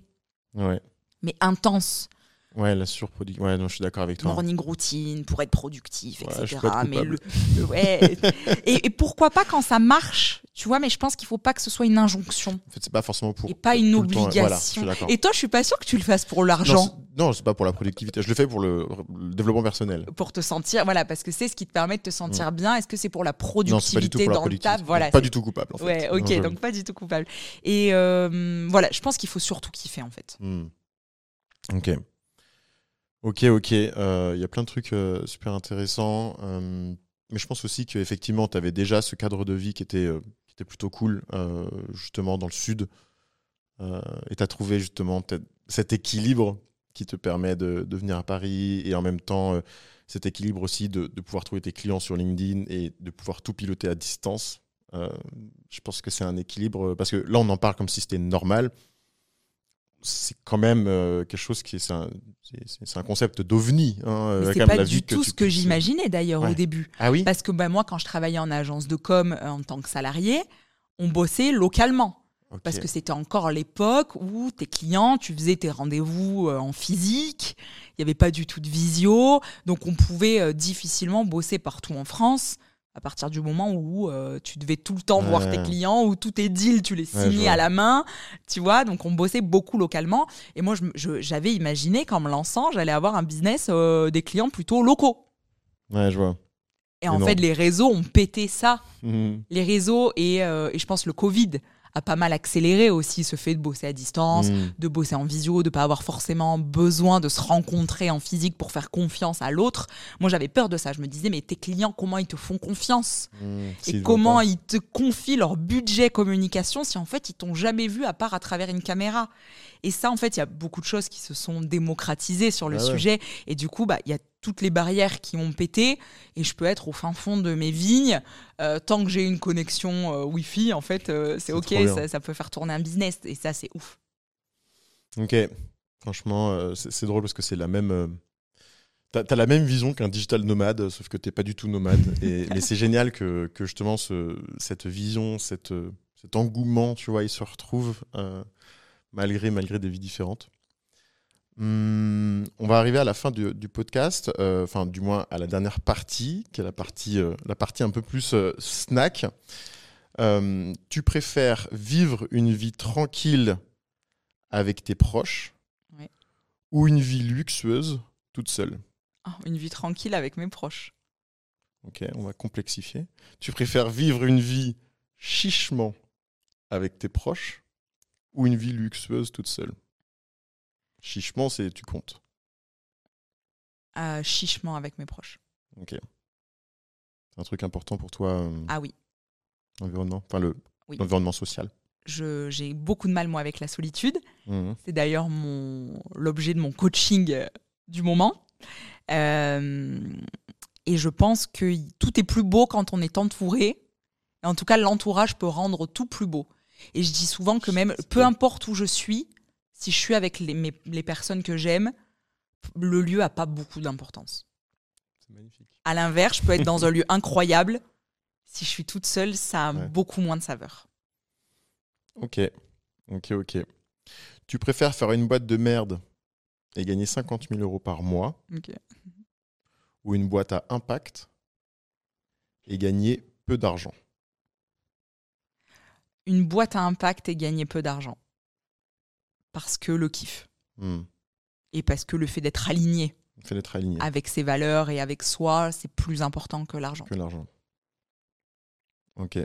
Ouais. mais intense. Ouais, la surproduction. Ouais, non, je suis d'accord avec toi. Morning routine pour être productif, Ouais, je etc. mais le, ouais. et, et pourquoi pas quand ça marche, tu vois, mais je pense qu'il faut pas que ce soit une injonction En fait, c'est pas forcément pour. et pas une. Voilà, obligation. et toi, je suis pas sûre que tu le fasses pour l'argent. Non, c'est pas pour la productivité. Je le fais pour le, le développement personnel. Pour te sentir, voilà, parce que c'est ce qui te permet de te sentir bien. Est-ce que c'est pour la Mm. Non, pas du tout productivité dans le productivité. Voilà, pas du tout coupable. En fait. Ouais, ok, Non, je- donc pas du tout coupable. Et euh, voilà, je pense qu'il faut surtout kiffer en fait. Hmm. Ok. Ok, ok. Euh, Il y a plein de trucs euh, super intéressants. euh, mais je pense aussi qu'effectivement, tu avais déjà ce cadre de vie qui était, euh, qui était plutôt cool, euh, justement, dans le sud. Euh, et tu as trouvé justement cet équilibre qui te permet de, venir à Paris et en même temps euh, cet équilibre aussi de, de pouvoir trouver tes clients sur LinkedIn et de pouvoir tout piloter à distance. Je pense que c'est un équilibre parce que là, on en parle comme si c'était normal c'est quand même euh, quelque chose qui est c'est un, c'est- c'est un concept d'ovni. Hein, euh, c'est pas du tout ce que puisses- j'imaginais d'ailleurs Ouais. au début. Ah oui? Parce que bah, moi, quand je travaillais en agence de com euh, en tant que salarié, on bossait localement. Parce que c'était encore l'époque où tes clients, tu faisais tes rendez-vous euh, en physique, il n'y avait pas du tout de visio, donc on pouvait euh, difficilement bosser partout en France À partir du moment où euh, tu devais tout le temps voir tes clients, où tous tes deals, tu les signais à la main, tu vois. Donc on bossait beaucoup localement. Et moi, j'avais imaginé qu'en me lançant, j'allais avoir un business euh, des clients plutôt locaux. Ouais, je vois. Et en non. fait, les réseaux ont pété ça. Mhm. Les réseaux et, euh, et je pense le Covid a pas mal accéléré aussi ce fait de bosser à distance, Mhm. de bosser en visio, de pas avoir forcément besoin de se rencontrer en physique pour faire confiance à l'autre. Moi, j'avais peur de ça. Je me disais, mais tes clients, comment ils te font confiance? S'ils Et comment ils te confient leur budget communication si en fait ils t'ont jamais vu à part à travers une caméra? Et ça, en fait, il y a beaucoup de choses qui se sont démocratisées sur le Ah ouais. sujet. Et du coup, bah, il y a toutes les barrières qui ont pété. Et je peux être au fin fond de mes vignes. euh, tant que j'ai une connexion euh, Wi-Fi, en fait, euh, c'est OK. Ça, ça peut faire tourner un business. Et ça, c'est ouf. Ok. Franchement, c'est drôle parce que c'est la même. T'as as la même vision qu'un digital nomade, sauf que t'es pas du tout nomade. Et, mais c'est génial que, que justement ce, cette vision, cette, cet engouement, tu vois, il se retrouve malgré, malgré des vies différentes. Hum, on va arriver à la fin du, du podcast, euh, enfin du moins à la dernière partie, qui est la partie, euh, la partie un peu plus euh, snack. Euh, tu préfères vivre une vie tranquille avec tes proches Ouais. ou une vie luxueuse toute seule? Ah, une vie tranquille avec mes proches. Ok, on va complexifier. Tu préfères vivre une vie chichement avec tes proches ou une vie luxueuse toute seule? Chichement, c'est tu comptes. Euh, chichement avec mes proches. Ok. C'est un truc important pour toi, euh, Ah oui. l'environnement, enfin le Oui. l'environnement social. Je- J'ai beaucoup de mal, moi, avec la solitude. Mhm. C'est d'ailleurs mon l'objet de mon coaching euh, du moment. Euh, et je pense que y- tout est plus beau quand on est entouré. En tout cas, l'entourage peut rendre tout plus beau. Et je dis souvent que même, peu importe où je suis, si je suis avec les, mes- les personnes que j'aime, le lieu a pas beaucoup d'importance. C'est magnifique. À l'inverse, je peux être dans un lieu incroyable. Si je suis toute seule, ça a Ouais. beaucoup moins de saveur. Ok, ok, ok. Tu préfères faire une boîte de merde et gagner 50 000 euros par mois ou une boîte à impact et gagner peu d'argent? Une boîte à impact et gagner peu d'argent. Parce que le kiff. Hmm. et parce que le fait d'être aligné Il fait d'être aligné avec ses valeurs et avec soi, c'est plus important que l'argent. que l'argent. Ok.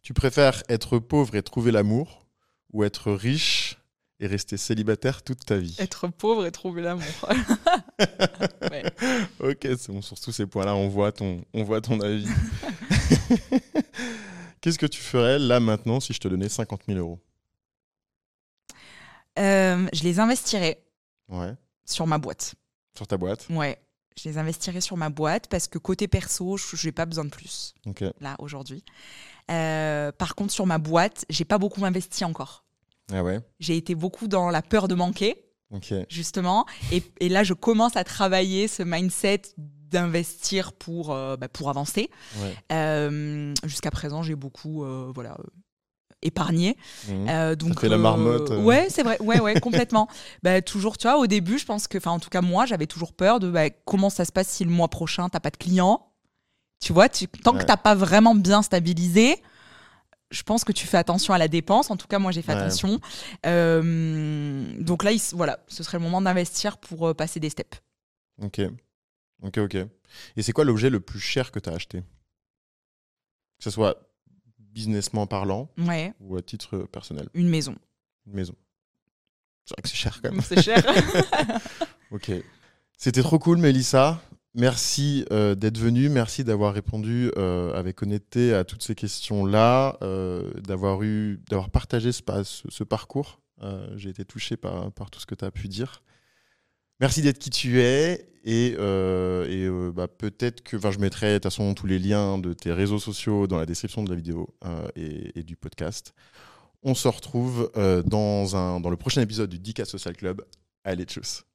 Tu préfères être pauvre et trouver l'amour ou être riche et rester célibataire toute ta vie? Être pauvre et trouver l'amour. Ouais. Ok, c'est bon, sur tous ces points-là, on voit ton, on voit ton avis. Qu'est-ce que tu ferais là maintenant si je te donnais 50 000 euros? Euh, je les investirais Ouais, sur ma boîte. sur ta boîte. Ouais, je les investirais sur ma boîte parce que côté perso, je n'ai pas besoin de plus Ok, là aujourd'hui. Euh, par contre, sur ma boîte, j'ai pas beaucoup investi encore. ah ouais, J'ai été beaucoup dans la peur de manquer. ok. justement. Et, et là, je commence à travailler ce mindset d'investir pour, euh, bah, pour avancer. Ouais. Euh, Jusqu'à présent, j'ai beaucoup euh, voilà, euh, épargné. Mhm. Euh, donc, fait la marmotte, euh. Ouais, c'est vrai. Ouais, ouais, complètement. Bah, toujours, tu vois, au début, je pense que, enfin, en tout cas, moi, j'avais toujours peur de bah, comment ça se passe si le mois prochain, t'as pas de clients. Tu vois, tu, tant Ouais. que t'as pas vraiment bien stabilisé, je pense que tu fais attention à la dépense. En tout cas, moi, j'ai fait Ouais. attention. Euh, donc là, il voilà, ce serait le moment d'investir pour euh, passer des steps. Ok, ok, ok. Et c'est quoi l'objet le plus cher que tu as acheté? Que ce soit businessment parlant Ouais, ou à titre personnel une maison. Une maison. C'est vrai que c'est cher quand même. C'est cher. Ok. C'était trop cool, Mélissa. Merci euh, d'être venue. Merci d'avoir répondu euh, avec honnêteté à toutes ces questions-là, euh, d'avoir eu, d'avoir partagé ce, ce- ce parcours. J'ai été touché par, par tout ce que tu as pu dire. Merci d'être qui tu es et, euh, et euh, bah, peut-être que, enfin, je mettrai de toute façon tous les liens de tes réseaux sociaux dans la description de la vidéo euh, et, du podcast. On se retrouve dans, un, dans le prochain épisode du Dika Social Club. Allez, tchuss